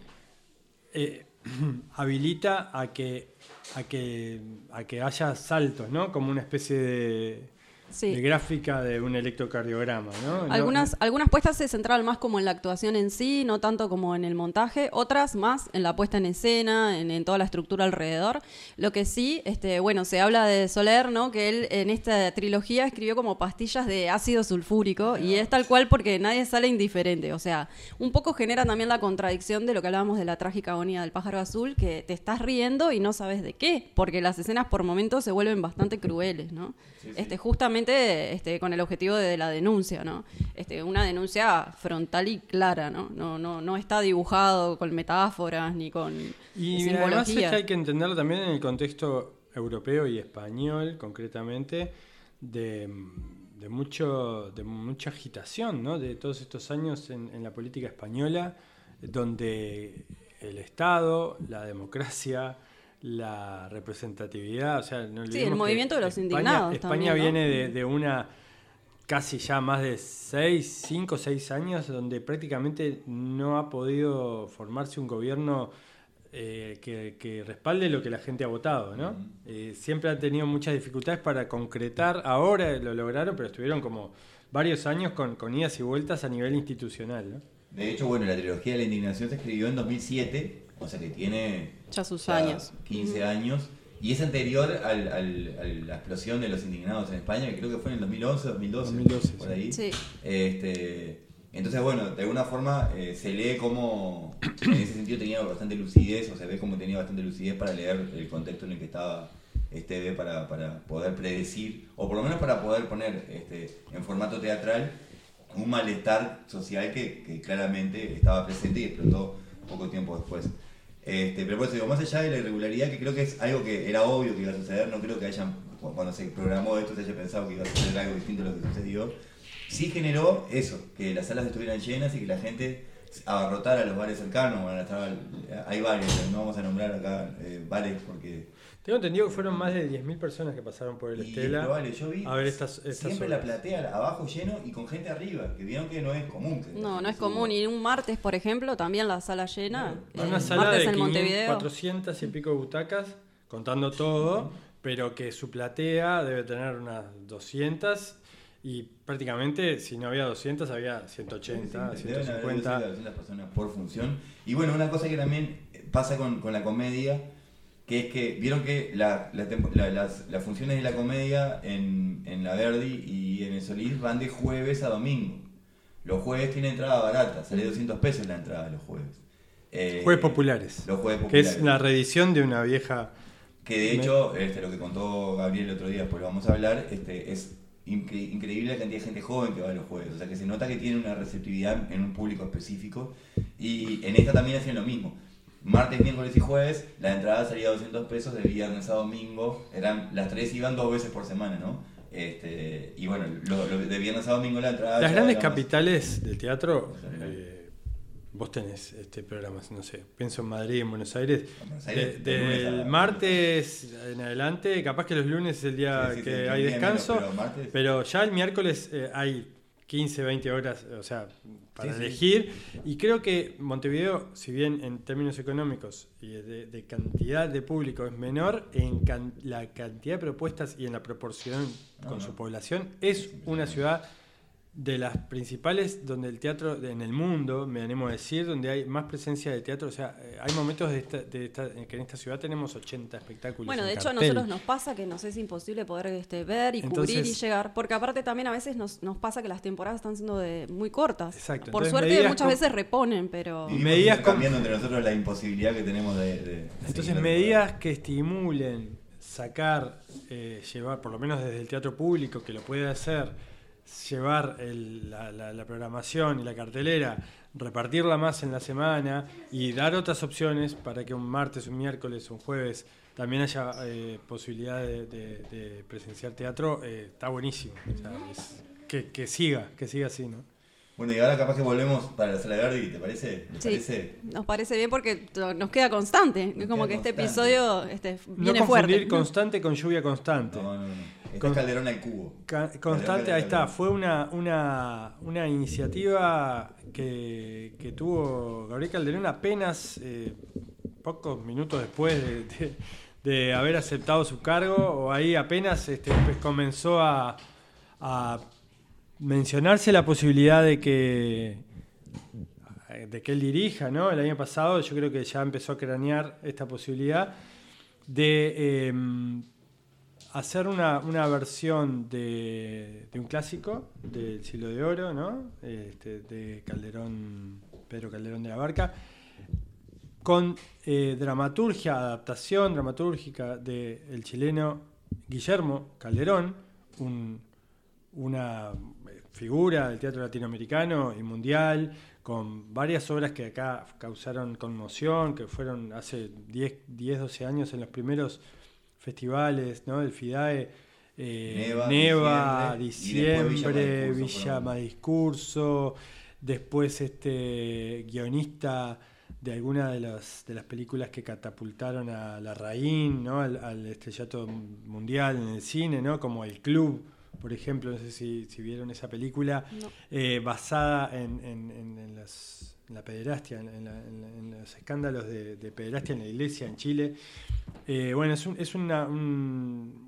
eh, habilita a que, a, que, a que haya saltos, ¿no? Como una especie de, Sí. de gráfica de un electrocardiograma, ¿no? No- Algunas, algunas puestas se centraban más como en la actuación en sí, no tanto como en el montaje, otras más en la puesta en escena, en, en toda la estructura alrededor. Lo que sí, este, bueno, se habla de Soler, ¿no? Que él en esta trilogía escribió como pastillas de ácido sulfúrico y es tal cual porque nadie sale indiferente. O sea, un poco genera también la contradicción de lo que hablábamos de la trágica agonía del pájaro azul, que te estás riendo y no sabes de qué, porque las escenas por momentos se vuelven bastante crueles, ¿no? Sí, sí. Este, justamente este, con el objetivo de la denuncia, ¿no? Este, una denuncia frontal y clara, ¿no? No, no, no está dibujado con metáforas ni con Y además es simbología. que hay que entenderlo también en el contexto europeo y español, concretamente, de, de mucho, de mucha agitación, ¿no? De todos estos años en, en la política española, donde el Estado, la democracia, la representatividad, o sea, no Sí, el movimiento de los España- indignados España también, ¿no? viene de, de una casi ya más de 6, 5, 6 años donde prácticamente no ha podido formarse un gobierno eh, que, que respalde lo que la gente ha votado, ¿no? Eh, siempre ha tenido muchas dificultades para concretar, ahora lo lograron, pero estuvieron como varios años con, con idas y vueltas a nivel institucional, ¿no? De hecho, bueno, la trilogía de la indignación se escribió en 2007, o sea que tiene Ya sus años. 15 años, y es anterior al- al- a la explosión de los indignados en España, que creo que fue en el 2011, 2012, 2012, por sí. ahí. Sí. Este, Entonces, bueno, de alguna forma eh, se lee como, en ese sentido tenía bastante lucidez, o se ve como tenía bastante lucidez para leer el contexto en el que estaba este para, para poder predecir, o por lo menos para poder poner este, en formato teatral un malestar social que, que claramente estaba presente y explotó poco tiempo después. Este, pero pues digo, más allá de la irregularidad, que creo que es algo que era obvio que iba a suceder, no creo que hayan, cuando se programó esto, se haya pensado que iba a suceder algo distinto a lo que sucedió. Sí generó eso, que las salas estuvieran llenas y que la gente abarrotara los bares cercanos. Bueno, estaba, hay bares, no vamos a nombrar acá eh, bares porque tengo entendido que fueron más de 10.000 personas que pasaron por el Estela. Vale, yo vi a ver estas, siempre la platea abajo lleno y con gente arriba, que vieron que no es común. no, no es común. Y un martes, por ejemplo, también la sala llena. una sala de 400 y pico butacas, contando todo, pero que su platea debe tener unas 200 y prácticamente si no había 200 había 180, 150. 200 personas por función. Y bueno, una cosa que también pasa con, con la comedia que es que vieron que las, funciones de la comedia en, la Verdi y en el Solís van de jueves a domingo. Los jueves tienen entrada barata, sale 200 pesos la entrada los jueves. Eh, jueves populares. Los jueves populares. Que es la reedición de una vieja... Que de hecho, este, lo que contó Gabriel el otro día, pues lo vamos a hablar, este, es increíble la cantidad de gente joven que va a los jueves. O sea que se nota que tiene una receptividad en un público específico. Y en esta también hacen lo mismo martes, miércoles y jueves, la entrada salía 200 pesos de viernes a domingo. Eran, las tres iban dos veces por semana, ¿no? Este, y bueno, lo, de viernes a domingo la entrada. Las grandes capitales del teatro, eh, vos tenés este programas, no sé, pienso en Madrid, en Buenos Aires. del martes en adelante, capaz que los lunes es el día que hay descanso, pero, ya el miércoles eh, hay 15, 20 horas, o sea, para elegir. Y creo que Montevideo, si bien en términos económicos y de, cantidad de público es menor, en la cantidad de propuestas y en la proporción con su población, es una ciudad de las principales donde el teatro en el mundo, me animo a decir, donde hay más presencia de teatro. O sea, eh, hay momentos de, que en esta ciudad tenemos 80 espectáculos. Bueno, de hecho a nosotros nos pasa que nos es imposible poder este, ver y cubrir y llegar, porque aparte también a veces nos, nos pasa que las temporadas están siendo de, muy cortas. Exacto. Por suerte muchas veces reponen, pero... Y medidas cambiando entre nosotros la imposibilidad que tenemos de... entonces medidas que estimulen sacar, eh, llevar, por lo menos desde el teatro público, que lo puede hacer llevar la, programación y la cartelera, repartirla más en la semana y dar otras opciones para que un martes, un miércoles, un jueves también haya eh, posibilidad de, presenciar teatro, eh, está buenísimo. que, siga, que siga así, ¿no? Bueno, y ahora capaz que volvemos para la sala de Verdi, ¿te parece? sí, Nos parece bien porque nos queda constante. es como que este episodio este, viene no confundir constante con lluvia constante. No, no, no. Con, Calderón al cubo. constante, ahí está. Fue una, una, una iniciativa que, que, tuvo Gabriel Calderón apenas eh, pocos minutos después de, de, haber aceptado su cargo, o ahí apenas este, pues, comenzó a, a mencionarse la posibilidad de que de que él dirija, ¿no? El año pasado yo creo que ya empezó a cranear esta posibilidad de em, hacer una, versión de, un clásico del siglo de oro, ¿no? Este, de Calderón, Pedro Calderón de la Barca, con eh, dramaturgia, adaptación dramatúrgica del chileno Guillermo Calderón, una figura del teatro latinoamericano y mundial, con varias obras que acá causaron conmoción, que fueron hace 10, 10 12 años en los primeros festivales, ¿no? El FIDAE, eh, Neva, diciembre, Villa Discurso, después este guionista de alguna de las, de las películas que catapultaron a la Raín, ¿no? al, estrellato mundial en el cine, ¿no? como El Club, por ejemplo, no sé si, vieron esa película, eh, basada en, en, en, la pederastia, en, los escándalos de, de, pederastia en la iglesia en Chile. Eh, bueno, es, un, es una, un,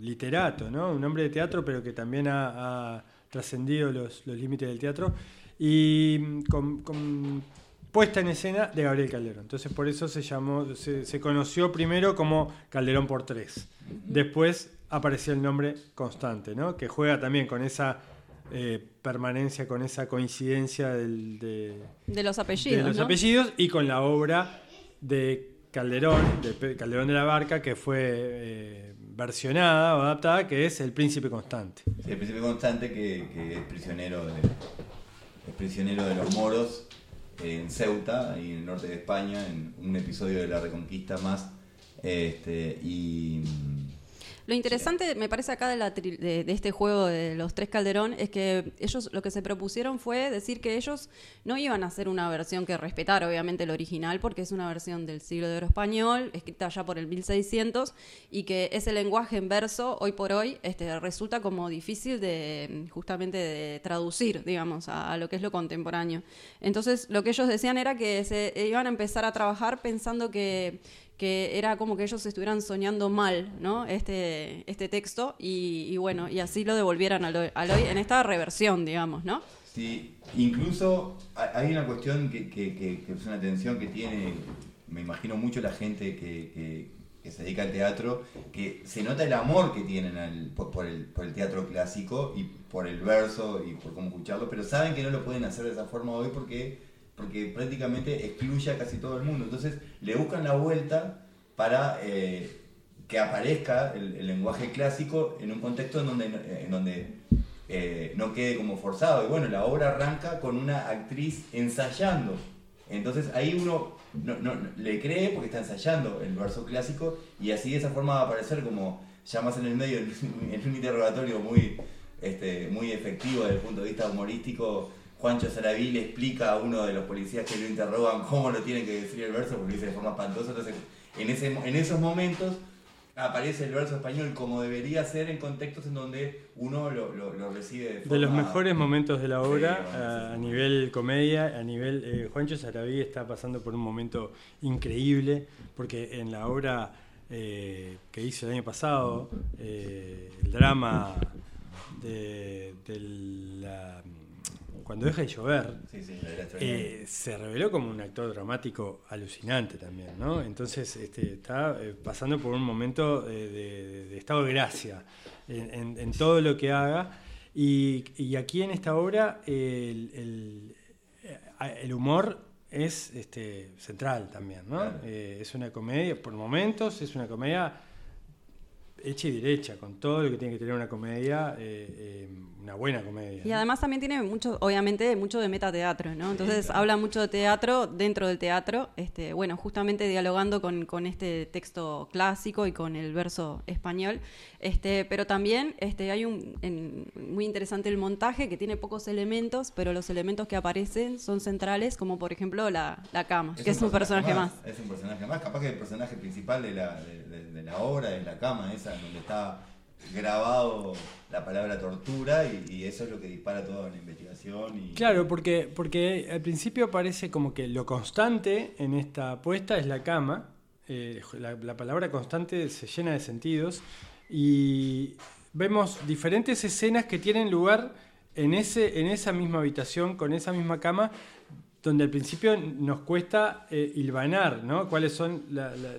literato, ¿no? un hombre de teatro, pero que también ha, trascendido los, límites del teatro. Y con, puesta en escena de Gabriel Calderón. Entonces por eso se llamó, se, conoció primero como Calderón por tres. Después apareció el nombre Constante, ¿no? que juega también con esa eh, permanencia con esa coincidencia del, de, De los apellidos. de los ¿no? apellidos y con la obra de Calderón, de Calderón de la Barca, que fue eh, versionada o adaptada, que es El Príncipe Constante. Sí, el príncipe constante que, que es prisionero de es prisionero de los moros en Ceuta, ahí en el norte de España, en un episodio de la Reconquista más. Este, y Lo interesante, me parece acá de, la tri- de, este juego de los tres Calderón es que ellos lo que se propusieron fue decir que ellos no iban a hacer una versión que respetara obviamente el original porque es una versión del siglo de oro español escrita ya por el 1600 y que ese lenguaje en verso hoy por hoy este, resulta como difícil de justamente de traducir digamos a lo que es lo contemporáneo. Entonces lo que ellos decían era que se iban a empezar a trabajar pensando que que era como que ellos estuvieran soñando mal, ¿no? Este, este texto, y, y bueno, y así lo devolvieran hoy, al hoy en esta reversión, digamos, ¿no? Sí, incluso ha- hay una cuestión que, que- que- que es una tensión que tiene, me imagino mucho la gente que, que- se dedica al teatro, que se nota el amor que tienen al- por el, por el teatro clásico y por el verso y por cómo escucharlo, pero saben que no lo pueden hacer de esa forma hoy porque, porque prácticamente excluye a casi todo el mundo. Entonces le buscan la vuelta para eh, que aparezca el, lenguaje clásico en un contexto en donde, en donde eh, no quede como forzado. Y bueno, la obra arranca con una actriz ensayando. Entonces ahí uno no, no- le cree porque está ensayando el verso clásico y así de esa forma va a aparecer como ya más en el medio, en un interrogatorio muy, este, muy efectivo desde el punto de vista humorístico. Juancho Saraví le explica a uno de los policías que lo interrogan cómo lo tiene que decir el verso porque lo dice de forma espantosa. Entonces, en, ese, en esos momentos aparece el verso español como debería ser en contextos en donde uno lo, lo- lo recibe de forma... De los mejores momentos de la Sí, obra bueno, a, sí. a nivel comedia, a nivel... eh, Juancho Saraví está pasando por un momento increíble, porque en la obra eh, que hizo el año pasado, eh, el drama de, de la- Cuando deja de llover, Sí, sí, eh, se reveló como un actor dramático alucinante también, ¿no? Entonces este, está eh, pasando por un momento eh, de, de estado de gracia en, en- en todo lo que haga. Y, y aquí en esta obra el, el- el humor es este, central también, ¿no? Claro. Es una comedia, por momentos es una comedia hecha y derecha, con todo lo que tiene que tener una comedia, una buena comedia. Y ¿no? además también tiene mucho, obviamente, mucho de metateatro, ¿no? Entonces claro. habla mucho de teatro dentro del teatro, este, bueno, justamente dialogando con, con este texto clásico y con el verso español. Este, pero también este, hay un en- muy interesante el montaje que tiene pocos elementos, pero los elementos que aparecen son centrales, como por ejemplo la, la cama, que es un personaje más. Es un personaje más. Capaz que el personaje principal de la, de, de- de la obra es la cama, esa donde está grabado la palabra tortura y, eso es lo que dispara toda la investigación. Y, Claro, porque, porque al principio parece como que lo constante en esta apuesta es la cama. eh, la, la palabra constante se llena de sentidos y vemos diferentes escenas que tienen lugar en, ese, en esa misma habitación, con esa misma cama, donde al principio nos cuesta eh, hilvanar, ¿no? ¿Cuáles son la- la-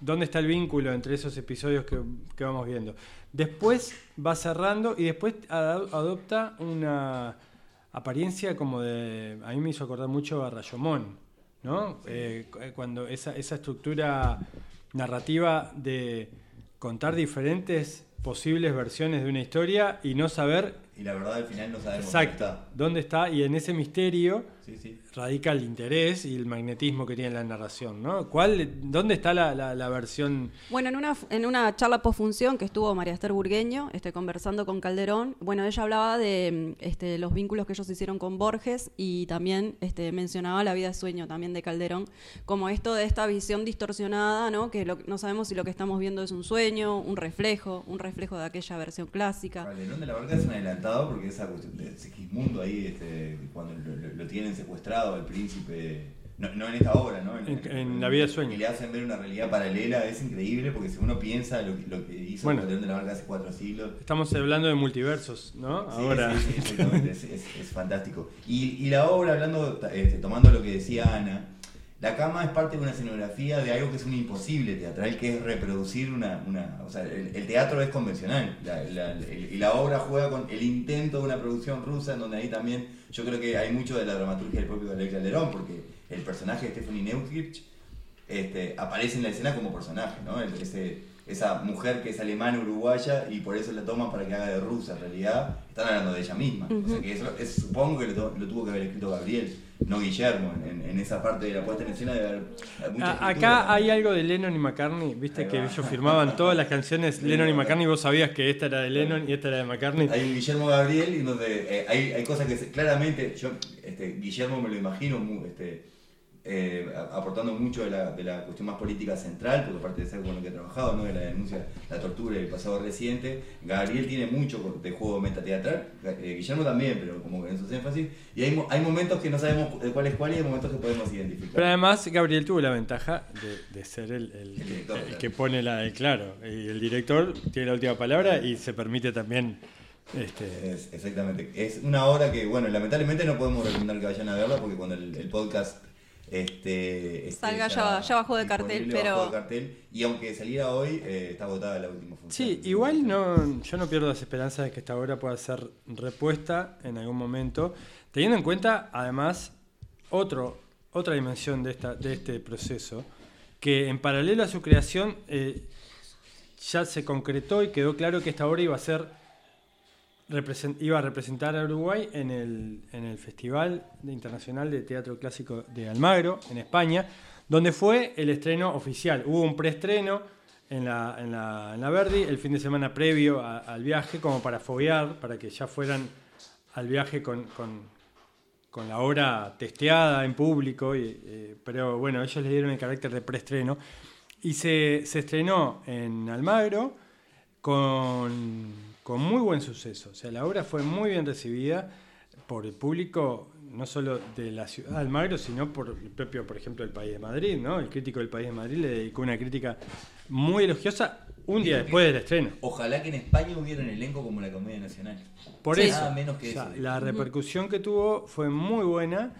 dónde está el vínculo entre esos episodios que, que vamos viendo? Después va cerrando y después adopta una apariencia como de... A mí me hizo acordar mucho a Rayomón, ¿no? Eh, eh, cuando esa, esa estructura narrativa de contar diferentes posibles versiones de una historia y no saber y la verdad al final no sabemos exacto dónde dónde está y en ese misterio. Sí, sí. radica el interés y el magnetismo que tiene la narración, ¿no? ¿Cuál, ¿Dónde está la, la- la versión? Bueno, en una, en una charla posfunción que estuvo María Esther Burgueño este, conversando con Calderón, bueno, ella hablaba de este, los vínculos que ellos hicieron con Borges y también este, mencionaba la vida de sueño también de Calderón, como esto de esta visión distorsionada, ¿no? que lo- no sabemos si lo que estamos viendo es un sueño, un reflejo, un reflejo de aquella versión clásica. Calderón de la Barca es un adelantado porque esa cuestión de Segismundo ahí, este, cuando lo, lo- lo tienen secuestrado al príncipe, no, no en esta obra, ¿no? En- en La vida sueño. Y le hacen ver una realidad paralela, es increíble porque si uno piensa lo, que- lo que hizo Bueno. Calderón de la Barca hace cuatro siglos, Estamos hablando de multiversos, ¿no? Sí, Ahora. sí, sí, exactamente, es, es- es fantástico. Y, y la obra, hablando, este, tomando lo que decía Ana, la cama es parte de una escenografía de algo que es un imposible teatral, que es reproducir una... o sea, el, teatro es convencional y la obra juega con el intento de una producción rusa, en donde ahí también yo creo que hay mucho de la dramaturgia del propio Alex Calderón, porque el personaje de Stephanie Neukirch este, aparece en la escena como personaje, ¿no? Ese, esa mujer que es alemana uruguaya y por eso la toma para que haga de rusa. En realidad están hablando de ella misma. O sea que eso supongo que lo, tuvo que haber escrito Gabriel, no Guillermo. En, esa parte de la puesta en escena de haber Acá hay algo de Lennon y McCartney. Viste que ellos firmaban todas las canciones Lennon y McCartney. Vos sabías que esta era de Lennon y esta era de McCartney. Hay un Guillermo Gabriel y donde eh, hay, hay, cosas que claramente, yo este, Guillermo me lo imagino muy, este, eh, aportando mucho de la, de la, cuestión más política central, porque aparte de ser con lo que ha trabajado, ¿no? de la denuncia, la tortura y el pasado reciente, Gabriel tiene mucho de juego metateatral, eh, Guillermo también, pero como en sus énfasis, y hay, hay momentos que no sabemos de cuál es cuál y hay momentos que podemos identificar. Pero además Gabriel tuvo la ventaja de, de ser el, el, que pone la, claro, y el director tiene la última palabra y se permite también... Este... exactamente. Es una obra que, bueno, lamentablemente no podemos recomendar que vayan a verla porque cuando el, el podcast este, este, Salga ya, ya, bajó de cartel, pero. y aunque saliera hoy, eh, está agotada la última función. Sí, igual no, yo no pierdo las esperanzas de que esta obra pueda ser repuesta en algún momento, teniendo en cuenta, además, otro, otra dimensión de, esta, de este proceso, que en paralelo a su creación eh, ya se concretó y quedó claro que esta obra iba a ser iba a representar a Uruguay en el, en el Festival Internacional de Teatro Clásico de Almagro, en España, donde fue el estreno oficial. Hubo un preestreno en la, en la, en la Verdi el fin de semana previo al viaje, como para foguear, para que ya fueran al viaje con, con, la obra testeada en público, eh, pero bueno, ellos le dieron el carácter de preestreno. Y se, se estrenó en Almagro con con muy buen suceso. O sea, la obra fue muy bien recibida por el público, no solo de la ciudad de Almagro, sino por el propio, por ejemplo, el País de Madrid, ¿no? El crítico del País de Madrid le dedicó una crítica muy elogiosa un día después del estreno. Ojalá que en España hubiera un elenco como la Comedia Nacional. Por eso, menos que la repercusión que tuvo fue muy buena,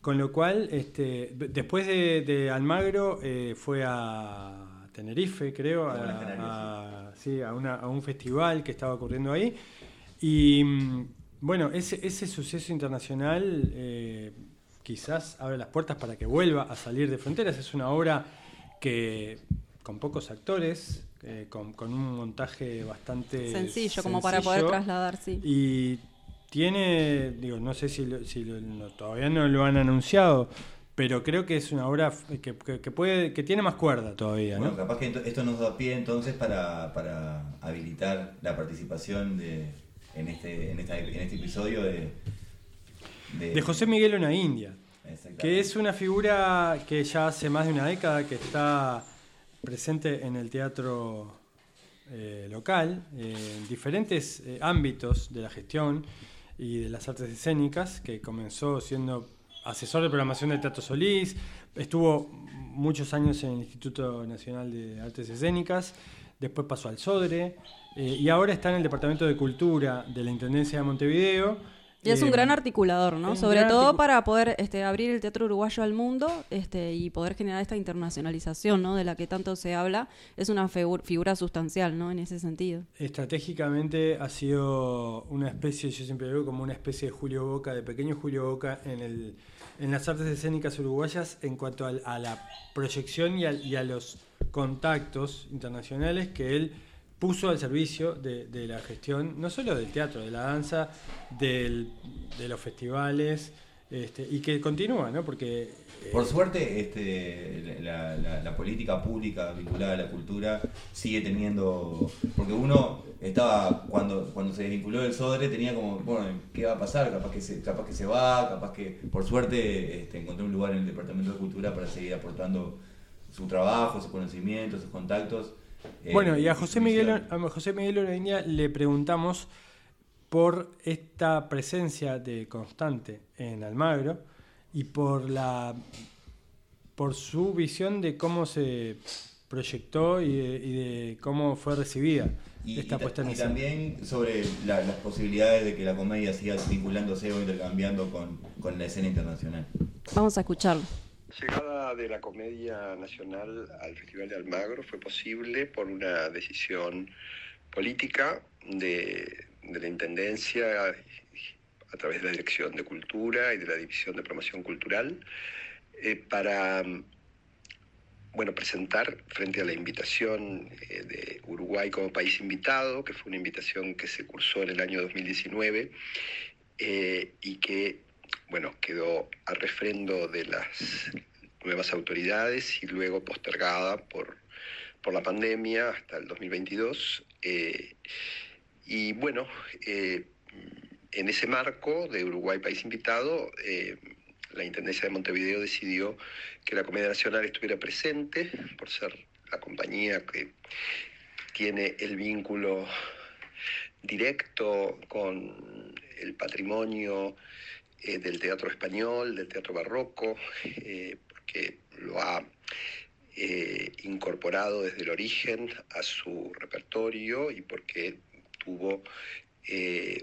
con lo cual, este, después de, Almagro, eh, fue a Tenerife, creo, a a, un festival que estaba ocurriendo ahí. Y mm, bueno, ese, ese suceso internacional eh, quizás abre las puertas para que vuelva a salir de fronteras. Es una obra que con pocos actores, eh, con, un montaje bastante sencillo, como para poder trasladar, sí. Y tiene, digo, no sé si, si todavía no lo han anunciado, pero creo que es una obra que, puede que tiene más cuerda todavía. Bueno, capaz que esto nos da pie entonces para, para habilitar la participación de, en, este, en, esta, en este episodio de, de, José Miguel Una India, que es una figura que ya hace más de una década que está presente en el teatro eh, local, en diferentes eh, ámbitos de la gestión y de las artes escénicas, que comenzó siendo asesor de programación del Teatro Solís, estuvo muchos años en el Instituto Nacional de Artes Escénicas, después pasó al Sodre eh, y ahora está en el Departamento de Cultura de la Intendencia de Montevideo y es un gran articulador, ¿no? Sobre todo para poder este, abrir el teatro uruguayo al mundo este, y poder generar esta internacionalización, ¿no? De la que tanto se habla. Es una figura sustancial, ¿no? En ese sentido. Estratégicamente ha sido una especie, yo siempre digo, como una especie de Julio Boca, de pequeño Julio Boca en, el, en las artes escénicas uruguayas en cuanto a, la proyección y y a los contactos internacionales que él puso al servicio de, la gestión, no solo del teatro, de la danza, de los festivales, este, y que continúa, ¿no? Porque... Eh, Por suerte, este, la, política pública vinculada a la cultura sigue teniendo... Porque uno estaba, cuando, cuando se vinculó el SODRE, tenía como, bueno, ¿qué va a pasar? Capaz que se, capaz que se va, capaz que... Por suerte, este, encontró un lugar en el Departamento de Cultura para seguir aportando su trabajo, sus conocimientos, sus contactos. Eh, bueno, y a José Miguel, a José Miguel le preguntamos por esta presencia de constante en Almagro y por la por su visión de cómo se proyectó y de, cómo fue recibida esta puesta en Y también sobre las posibilidades de que la comedia siga vinculándose o intercambiando con, con la escena internacional. Vamos a escucharlo. llegada de la Comedia Nacional al Festival de Almagro fue posible por una decisión política de, la Intendencia a través de la Dirección de Cultura y de la División de Promoción Cultural eh, para bueno, presentar frente a la invitación eh, de Uruguay como país invitado, que fue una invitación que se cursó en el año 2019 eh, y que bueno, quedó a refrendo de las nuevas autoridades y luego postergada por, por la pandemia hasta el 2022. Eh, y bueno, eh, en ese marco de Uruguay País Invitado, eh, la Intendencia de Montevideo decidió que la Comedia Nacional estuviera presente por ser la compañía que tiene el vínculo directo con el patrimonio eh, del teatro español, del teatro barroco, porque lo ha incorporado desde el origen a su repertorio y porque tuvo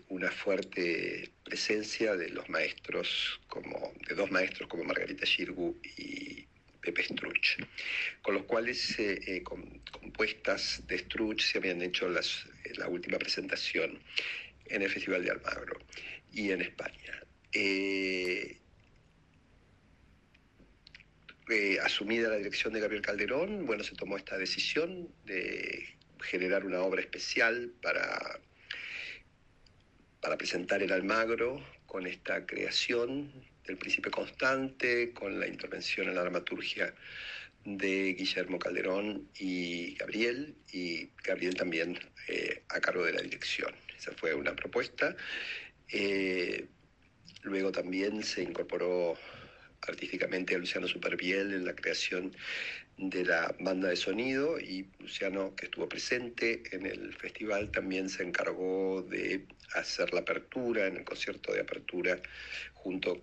una fuerte presencia de los maestros, como, de dos maestros como Margarita Girgu y Pepe Struch, con los cuales compuestas de Struch se habían hecho las, la última presentación en el Festival de Almagro y en España. Eh, eh, asumida la dirección de Gabriel Calderón, bueno, se tomó esta decisión de generar una obra especial para, para presentar el Almagro con esta creación del Príncipe Constante, con la intervención en la dramaturgia de Guillermo Calderón y Gabriel, y Gabriel también eh, a cargo de la dirección. Esa fue una propuesta. Luego también se incorporó artísticamente a Luciano Superbiel en la creación de la banda de sonido y Luciano, que estuvo presente en el festival, también se encargó de hacer la apertura, en el concierto de apertura, junto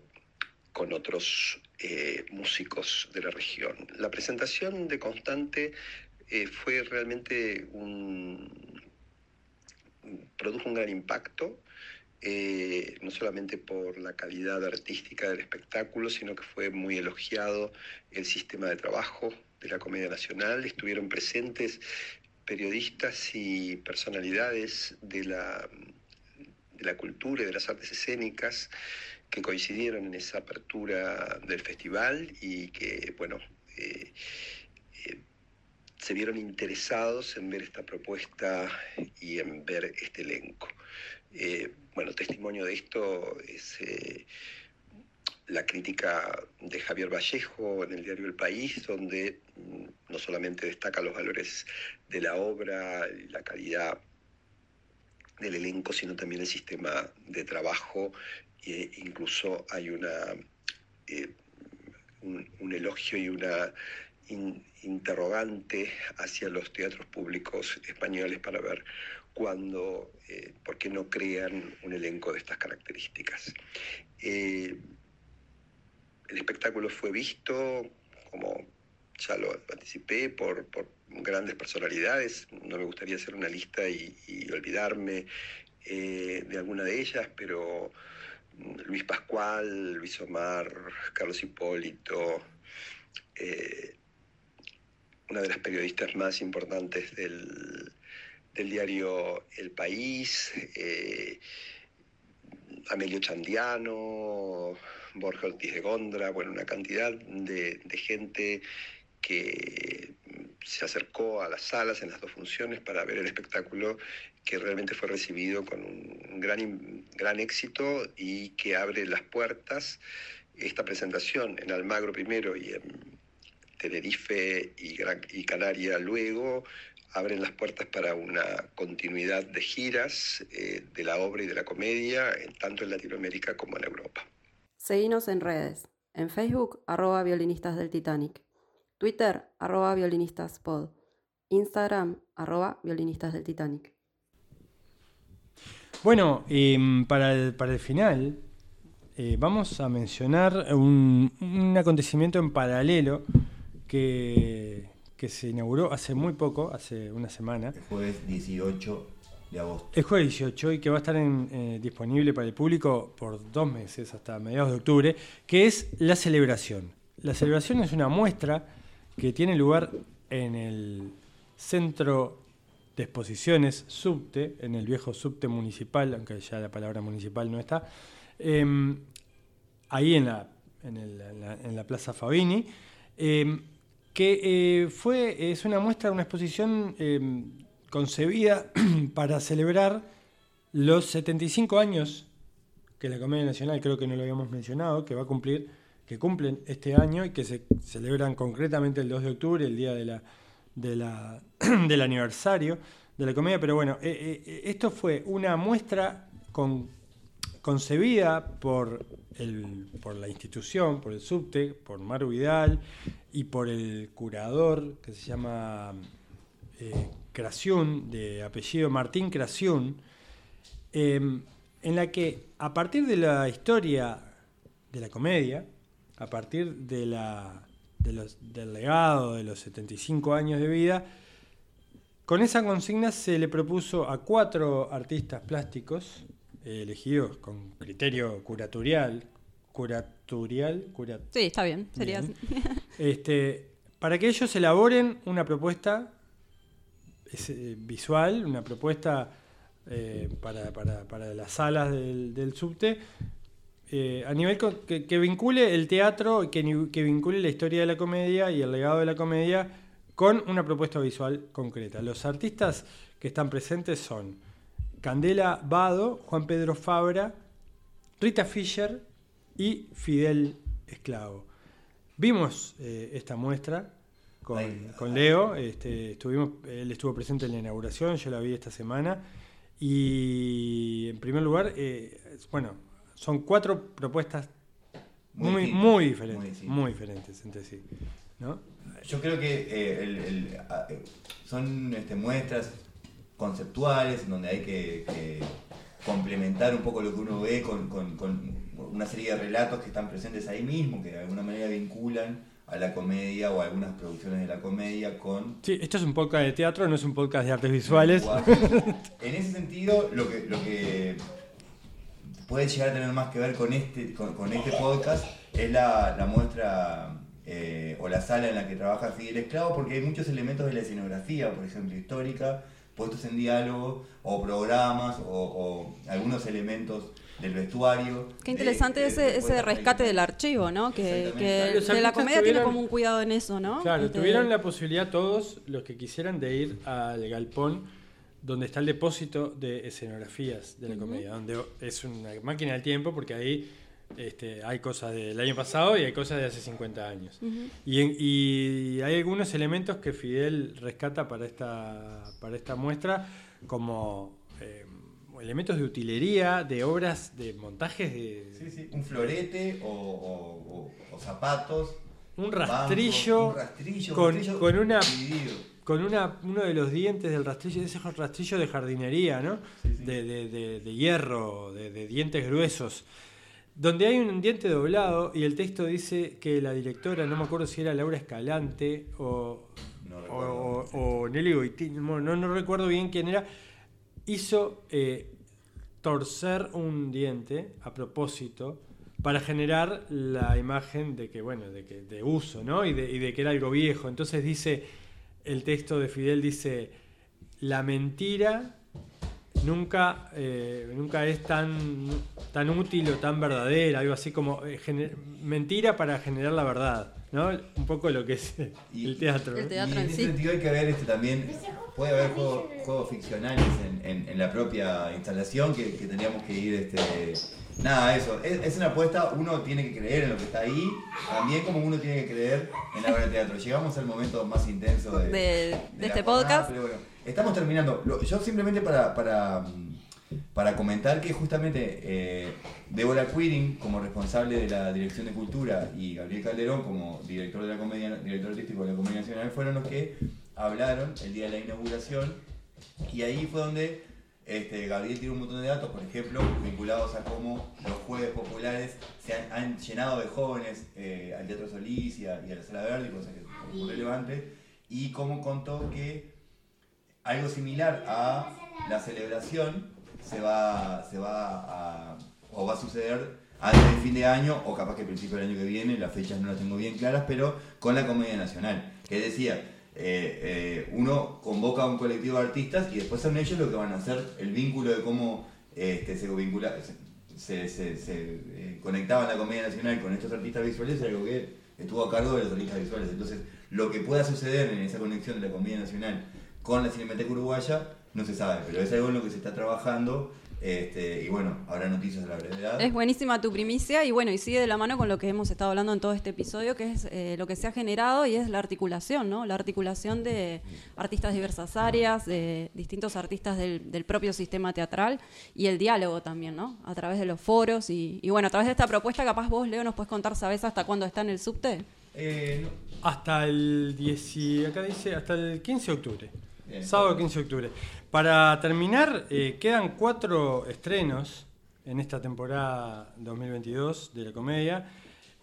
con otros eh, músicos de la región. La presentación de Constante eh, fue realmente un... produjo un gran impacto eh, no solamente por la calidad artística del espectáculo, sino que fue muy elogiado el sistema de trabajo de la Comedia Nacional. Estuvieron presentes periodistas y personalidades de la, de la cultura y de las artes escénicas que coincidieron en esa apertura del festival y que, bueno, eh, eh, se vieron interesados en ver esta propuesta y en ver este elenco. Eh, bueno, testimonio de esto es la crítica de Javier Vallejo en el diario El País, donde mm, no solamente destaca los valores de la obra, y la calidad del elenco, sino también el sistema de trabajo. E incluso hay una, eh, un, elogio y una interrogante hacia los teatros públicos españoles para ver cuando, eh, ¿por qué no crean un elenco de estas características? Eh, el espectáculo fue visto, como ya lo anticipé, por, grandes personalidades. No me gustaría hacer una lista y, olvidarme eh, de alguna de ellas, pero Luis Pascual, Luis Omar, Carlos Hipólito, una de las periodistas más importantes del, del diario El País, eh, Amelio Chandiano, Borja Ortiz de Gondra, bueno, una cantidad de, gente que se acercó a las salas en las dos funciones para ver el espectáculo que realmente fue recibido con un gran, gran éxito y que abre las puertas. Esta presentación en Almagro primero y en Tenerife y, Gran, y Canaria luego abren las puertas para una continuidad de giras eh, de la obra y de la comedia, tanto en Latinoamérica como en Europa. Seguinos en redes. En Facebook, arroba violinistas del Titanic. Twitter, arroba violinistas Instagram, arroba violinistas del Titanic. Bueno, em, para, el, para el final, eh, vamos a mencionar un, un acontecimiento en paralelo que que se inauguró hace muy poco, hace una semana. El jueves 18 El jueves 18 y que va a estar eh, disponible para el público por dos meses, hasta mediados de octubre, que es la celebración. la celebración es una muestra que tiene lugar en el centro de exposiciones subte, en el viejo subte municipal, aunque ya la palabra municipal no está, em, ahí en la, en, la, Plaza Fabini, em, que eh, fue, es una muestra, una exposición em, concebida para celebrar los 75 años que la Comedia Nacional, creo que no lo habíamos mencionado, que va a cumplir, que cumplen este año y que se celebran concretamente el 2 de octubre, el día de la, de la, del aniversario de la comedia. Pero bueno, eh, eh, esto fue una muestra con, concebida por, el, por la institución, por el subte, por Maru Vidal y por el curador que se llama eh, de apellido Martín Craciún, em, en la que a partir de la historia de la comedia, a partir de la, del legado de los 75 años de vida, con esa consigna se le propuso a cuatro artistas plásticos, eh, elegidos con criterio curatorial, curatorial, sí, está bien, sería Este, para que ellos elaboren una propuesta eh, visual, una propuesta eh, para, para, para, las salas del, del subte, eh, a nivel que, vincule el teatro, que, que vincule la historia de la comedia y el legado de la comedia con una propuesta visual concreta. Los artistas que están presentes son Candela Vado, Juan Pedro Fabra, Rita Fischer y Fidel Esclavo. Vimos esta muestra con, Leo. Este, estuvimos, él estuvo presente en la inauguración, yo la vi esta semana. Y en primer lugar, eh, bueno, son cuatro propuestas muy, muy, diferentes, muy, diferentes entre sí. Yo creo que eh, eh, son este, muestras conceptuales donde hay que, complementar un poco lo que uno ve con, con, una serie de relatos que están presentes ahí mismo, que de alguna manera vinculan a la comedia o algunas producciones de la comedia con... Sí, esto es un podcast de teatro, no es un podcast de artes visuales. en ese sentido, lo que, lo que puede llegar a tener más que ver con este, con, este podcast es la, la muestra eh, o la sala en la que trabaja Fidel Esclavo, porque hay muchos elementos de la escenografía, por ejemplo, histórica, puestos en diálogo, o programas, o, o algunos elementos del vestuario. Qué interesante ese, ese rescate del archivo, ¿no? Que, de la comedia tiene como un cuidado en eso, ¿no? Claro, este, tuvieron la posibilidad todos los que quisieran de ir al galpón donde está el depósito de escenografías de la comedia, donde es una máquina del tiempo porque ahí este, hay cosas del año pasado y hay cosas de hace 50 años. y, y, hay algunos elementos que Fidel rescata para esta, para esta muestra como... Eh, elementos de utilería, de obras, de montajes de... Sí, sí, un florete o, zapatos. Un rastrillo, un rastrillo, con, con, una... Con una, uno de los dientes del rastrillo, ese rastrillo de jardinería, ¿no? De, de, de, hierro, de, dientes gruesos donde hay un diente doblado y el texto dice que la directora, no me acuerdo si era Laura Escalante o, o, Nelly Goitín, no, no, recuerdo bien quién era, hizo eh, torcer un diente a propósito para generar la imagen de que, bueno, de que de uso, ¿no? Y de, y de que era algo viejo. Entonces dice, el texto de Fidel dice, la mentira nunca, eh, nunca es tan, tan útil o tan verdadera, algo así como eh, mentira para generar la verdad, ¿no? Un poco lo que es el teatro. y en ese sentido hay que ver este también puede haber juegos, ficcionales en, la propia instalación que, que teníamos que ir este nada eso. Es, una apuesta uno tiene que creer en lo que está ahí también como uno tiene que creer en la obra de teatro. Llegamos al momento más intenso de, este podcast. pero bueno, estamos terminando. Yo simplemente para, para, para comentar que justamente eh, Débora Quirin como responsable de la dirección de cultura y Gabriel Calderón como director de la comedia director artístico de la comedia nacional fueron los que hablaron el día de la inauguración. Y ahí fue donde este, Gabriel tiene un montón de datos, por ejemplo, vinculados a cómo los jueves populares se han, llenado de jóvenes eh, al Teatro Solís y a, la Sala Verde, cosa que y cómo contó que algo similar a la celebración se va, se va a, o va a suceder antes del fin de año o capaz que al principio del año que viene, las fechas no las tengo bien claras, pero con la Comedia Nacional. Que decía, eh, eh, uno convoca a un colectivo de artistas y después son ellos los que van a hacer el vínculo de cómo este, se vincula, se, se, se eh, conectaba la Comedia Nacional con estos artistas visuales, algo que estuvo a cargo de los artistas visuales. Entonces, lo que pueda suceder en esa conexión de la Comedia Nacional con la Cinemateca Uruguaya no se sabe, pero es algo en lo que se está trabajando este, y bueno, habrá noticias de la brevedad. Es buenísima tu primicia y bueno, y sigue de la mano con lo que hemos estado hablando en todo este episodio, que es eh, lo que se ha generado y es la articulación, ¿no? La articulación de artistas de diversas áreas, de distintos artistas del, del propio sistema teatral y el diálogo también, ¿no? A través de los foros y, y bueno, a través de esta propuesta, capaz vos, Leo, nos puedes contar, ¿sabes hasta cuándo está en el subte? Eh, hasta el 10, y- acá dice hasta el 15 de octubre. Bien. Sábado 15 de octubre. Para terminar, eh, quedan cuatro estrenos en esta temporada 2022 de la comedia.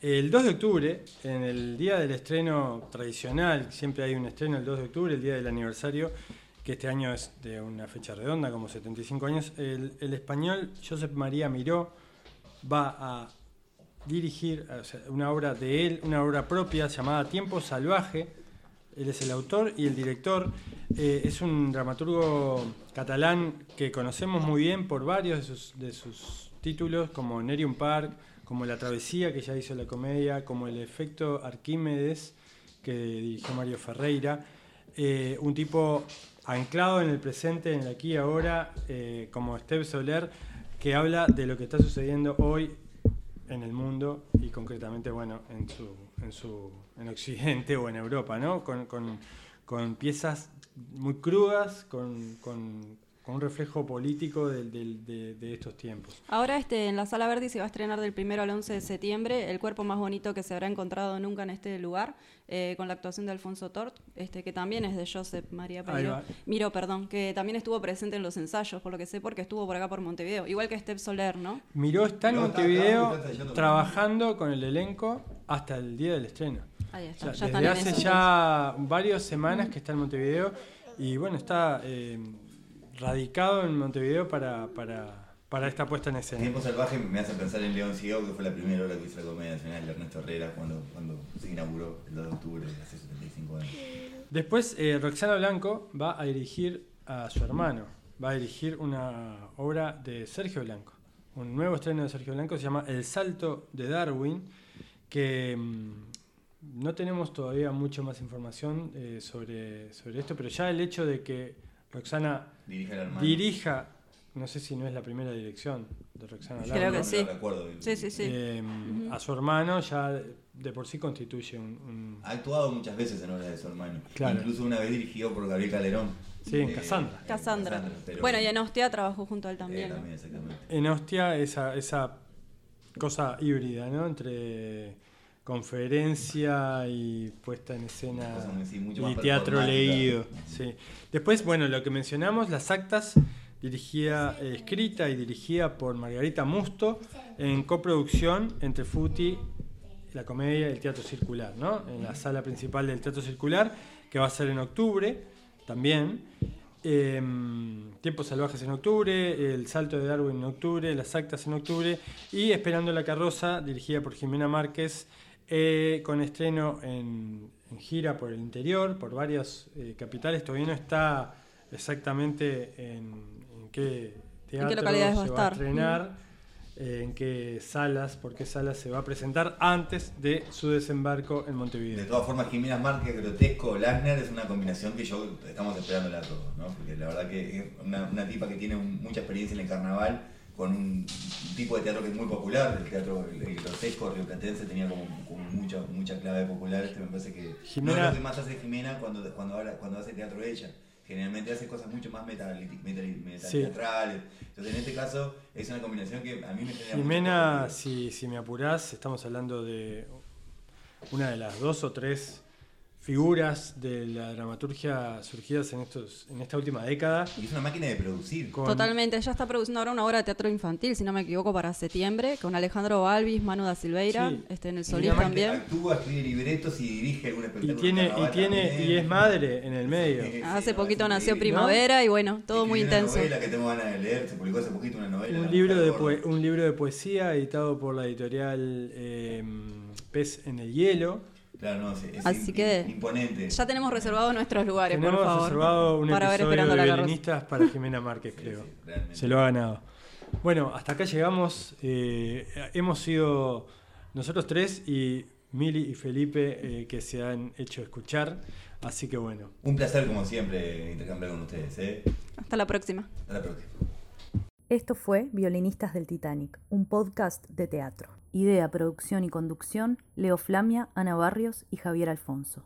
El 2 de octubre, en el día del estreno tradicional, siempre hay un estreno el 2 de octubre, el día del aniversario, que este año es de una fecha redonda, como 75 años, el, español Josep María Miró va a dirigir una obra de él, una obra propia llamada Tiempo Salvaje. Él es el autor y el director. Eh, es un dramaturgo catalán que conocemos muy bien por varios de sus, títulos, como Nerium Park, como La Travesía, que ya hizo la comedia, como El Efecto Arquímedes, que dirigió Mario Ferreira. Eh, un tipo anclado en el presente, en el aquí y ahora, eh, como Steve Soler, que habla de lo que está sucediendo hoy en el mundo y concretamente, bueno, en su, en su, en Occidente o en Europa, ¿no? Con, con- piezas muy crudas, con, con- con un reflejo político del- del- de, de estos tiempos. Ahora este, en la Sala Verdi se va a estrenar del 1 al 11 de septiembre El cuerpo más bonito que se habrá encontrado nunca en este lugar, eh, con la actuación de Alfonso Tort, este, que también es de Josep María Ahí Miro, perdón, que también estuvo presente en los ensayos, por lo que sé, porque estuvo por acá por Montevideo, igual que Step Soler, ¿no? Miró está en Miró Montevideo está trabajando con el elenco hasta el día del estreno. Ahí O está, sea, ya desde hace eso. ya varias semanas que está en Montevideo y bueno, está eh, radicado en Montevideo para, para, para esta puesta en escena. Tiempo Salvaje me hace pensar en León Ciego, que fue la primera obra que hizo la Comedia Nacional de Ernesto Herrera cuando, cuando se inauguró el 2 de octubre hace 75 años. Después, eh, Roxana Blanco va a dirigir a su hermano. Va a dirigir una obra de Sergio Blanco. Un nuevo estreno de Sergio Blanco se llama El Salto de Darwin, que mm, no tenemos todavía mucho más información eh, sobre, sobre esto, pero ya el hecho de que Roxana dirija, no sé si no es la primera dirección de Roxana Creo que no sí. recuerdo. Sí, sí, sí. eh, a su hermano ya de por sí constituye un- un, Ha actuado muchas veces en obras de su hermano. Claro. Incluso una vez dirigido por Gabriel Calderón. Sí, en Cassandra. Cassandra. pero- Bueno, y en Ostia trabajó junto a él Eh, también. ¿no? también, exactamente. en Ostia esa, esa cosa híbrida, ¿no? Entre conferencia y puesta en escena sí, y teatro leído. Sí. Después, bueno, lo que mencionamos, las actas dirigida, eh, escrita y dirigida por Margarita Musto en coproducción entre Futi, la comedia y el teatro circular, ¿no? En la sala principal del teatro circular, que va a ser en octubre también. Eh, Tiempos salvajes en octubre, El salto de Darwin en octubre, Las actas en octubre y Esperando la carroza, dirigida por Jimena Márquez, eh, con estreno en, en gira por el interior, por varias eh, capitales. Todavía no está exactamente en, en qué teatro localidades va a se estar. estrenar, eh, en qué salas, por qué salas se va a presentar antes de su desembarco en De Montevideo. todas formas, Jimena Márquez, Grotesco, Lasner es una combinación que yo estamos esperándola a todos, ¿no? Porque la verdad que es una, una tipa que tiene un- mucha experiencia en el carnaval, con un, tipo de teatro que es muy popular, el teatro el, el grotesco rioplatense tenía como, como mucha, mucha clave popular, este me parece que no es lo que más hace Jimena cuando, cuando, habla- cuando hace teatro ella. Generalmente hace cosas mucho más metalíti- metal- Sí. Entonces, en este caso, es una combinación que a mí me genera mucho Jimena, orgullo. si, si me apurás, estamos hablando de una de las dos o tres figuras de la dramaturgia surgidas en estos en esta última década. Y es una máquina de producir. con- Totalmente, ella está produciendo ahora una obra de teatro infantil, si no me equivoco, para septiembre, con Alejandro Balvis, Manu da Silveira, Sí. este, en el Y Solís también. Actúa, escribe libretos y dirige algún Y espectáculo. tiene, y tiene, también. y es madre en el medio. Sí, Hace no, poquito nació increíble. Primavera y bueno, todo muy intenso. Una novela que tengo ganas de leer, se publicó hace poquito una novela. Un libro, de poe- un libro de poesía editado por la editorial eh, Pez en el Hielo. Claro, no, es, es Así que imponente. Ya tenemos reservados nuestros lugares, Tenemos por favor. reservado un para ver episodio esperando de la violinistas para Jimena Márquez, Sí, creo. sí. Se lo ha ganado. Bueno, hasta acá llegamos. eh, hemos sido nosotros tres y Mili y Felipe eh, que se han hecho escuchar. Así que bueno. Un placer, como siempre, intercambiar con ustedes. ¿eh? Hasta la próxima. Hasta la próxima. Esto fue Violinistas del Titanic, un podcast de teatro. Idea, producción y conducción, Leo Flamia, Ana Barrios y Javier Alfonso.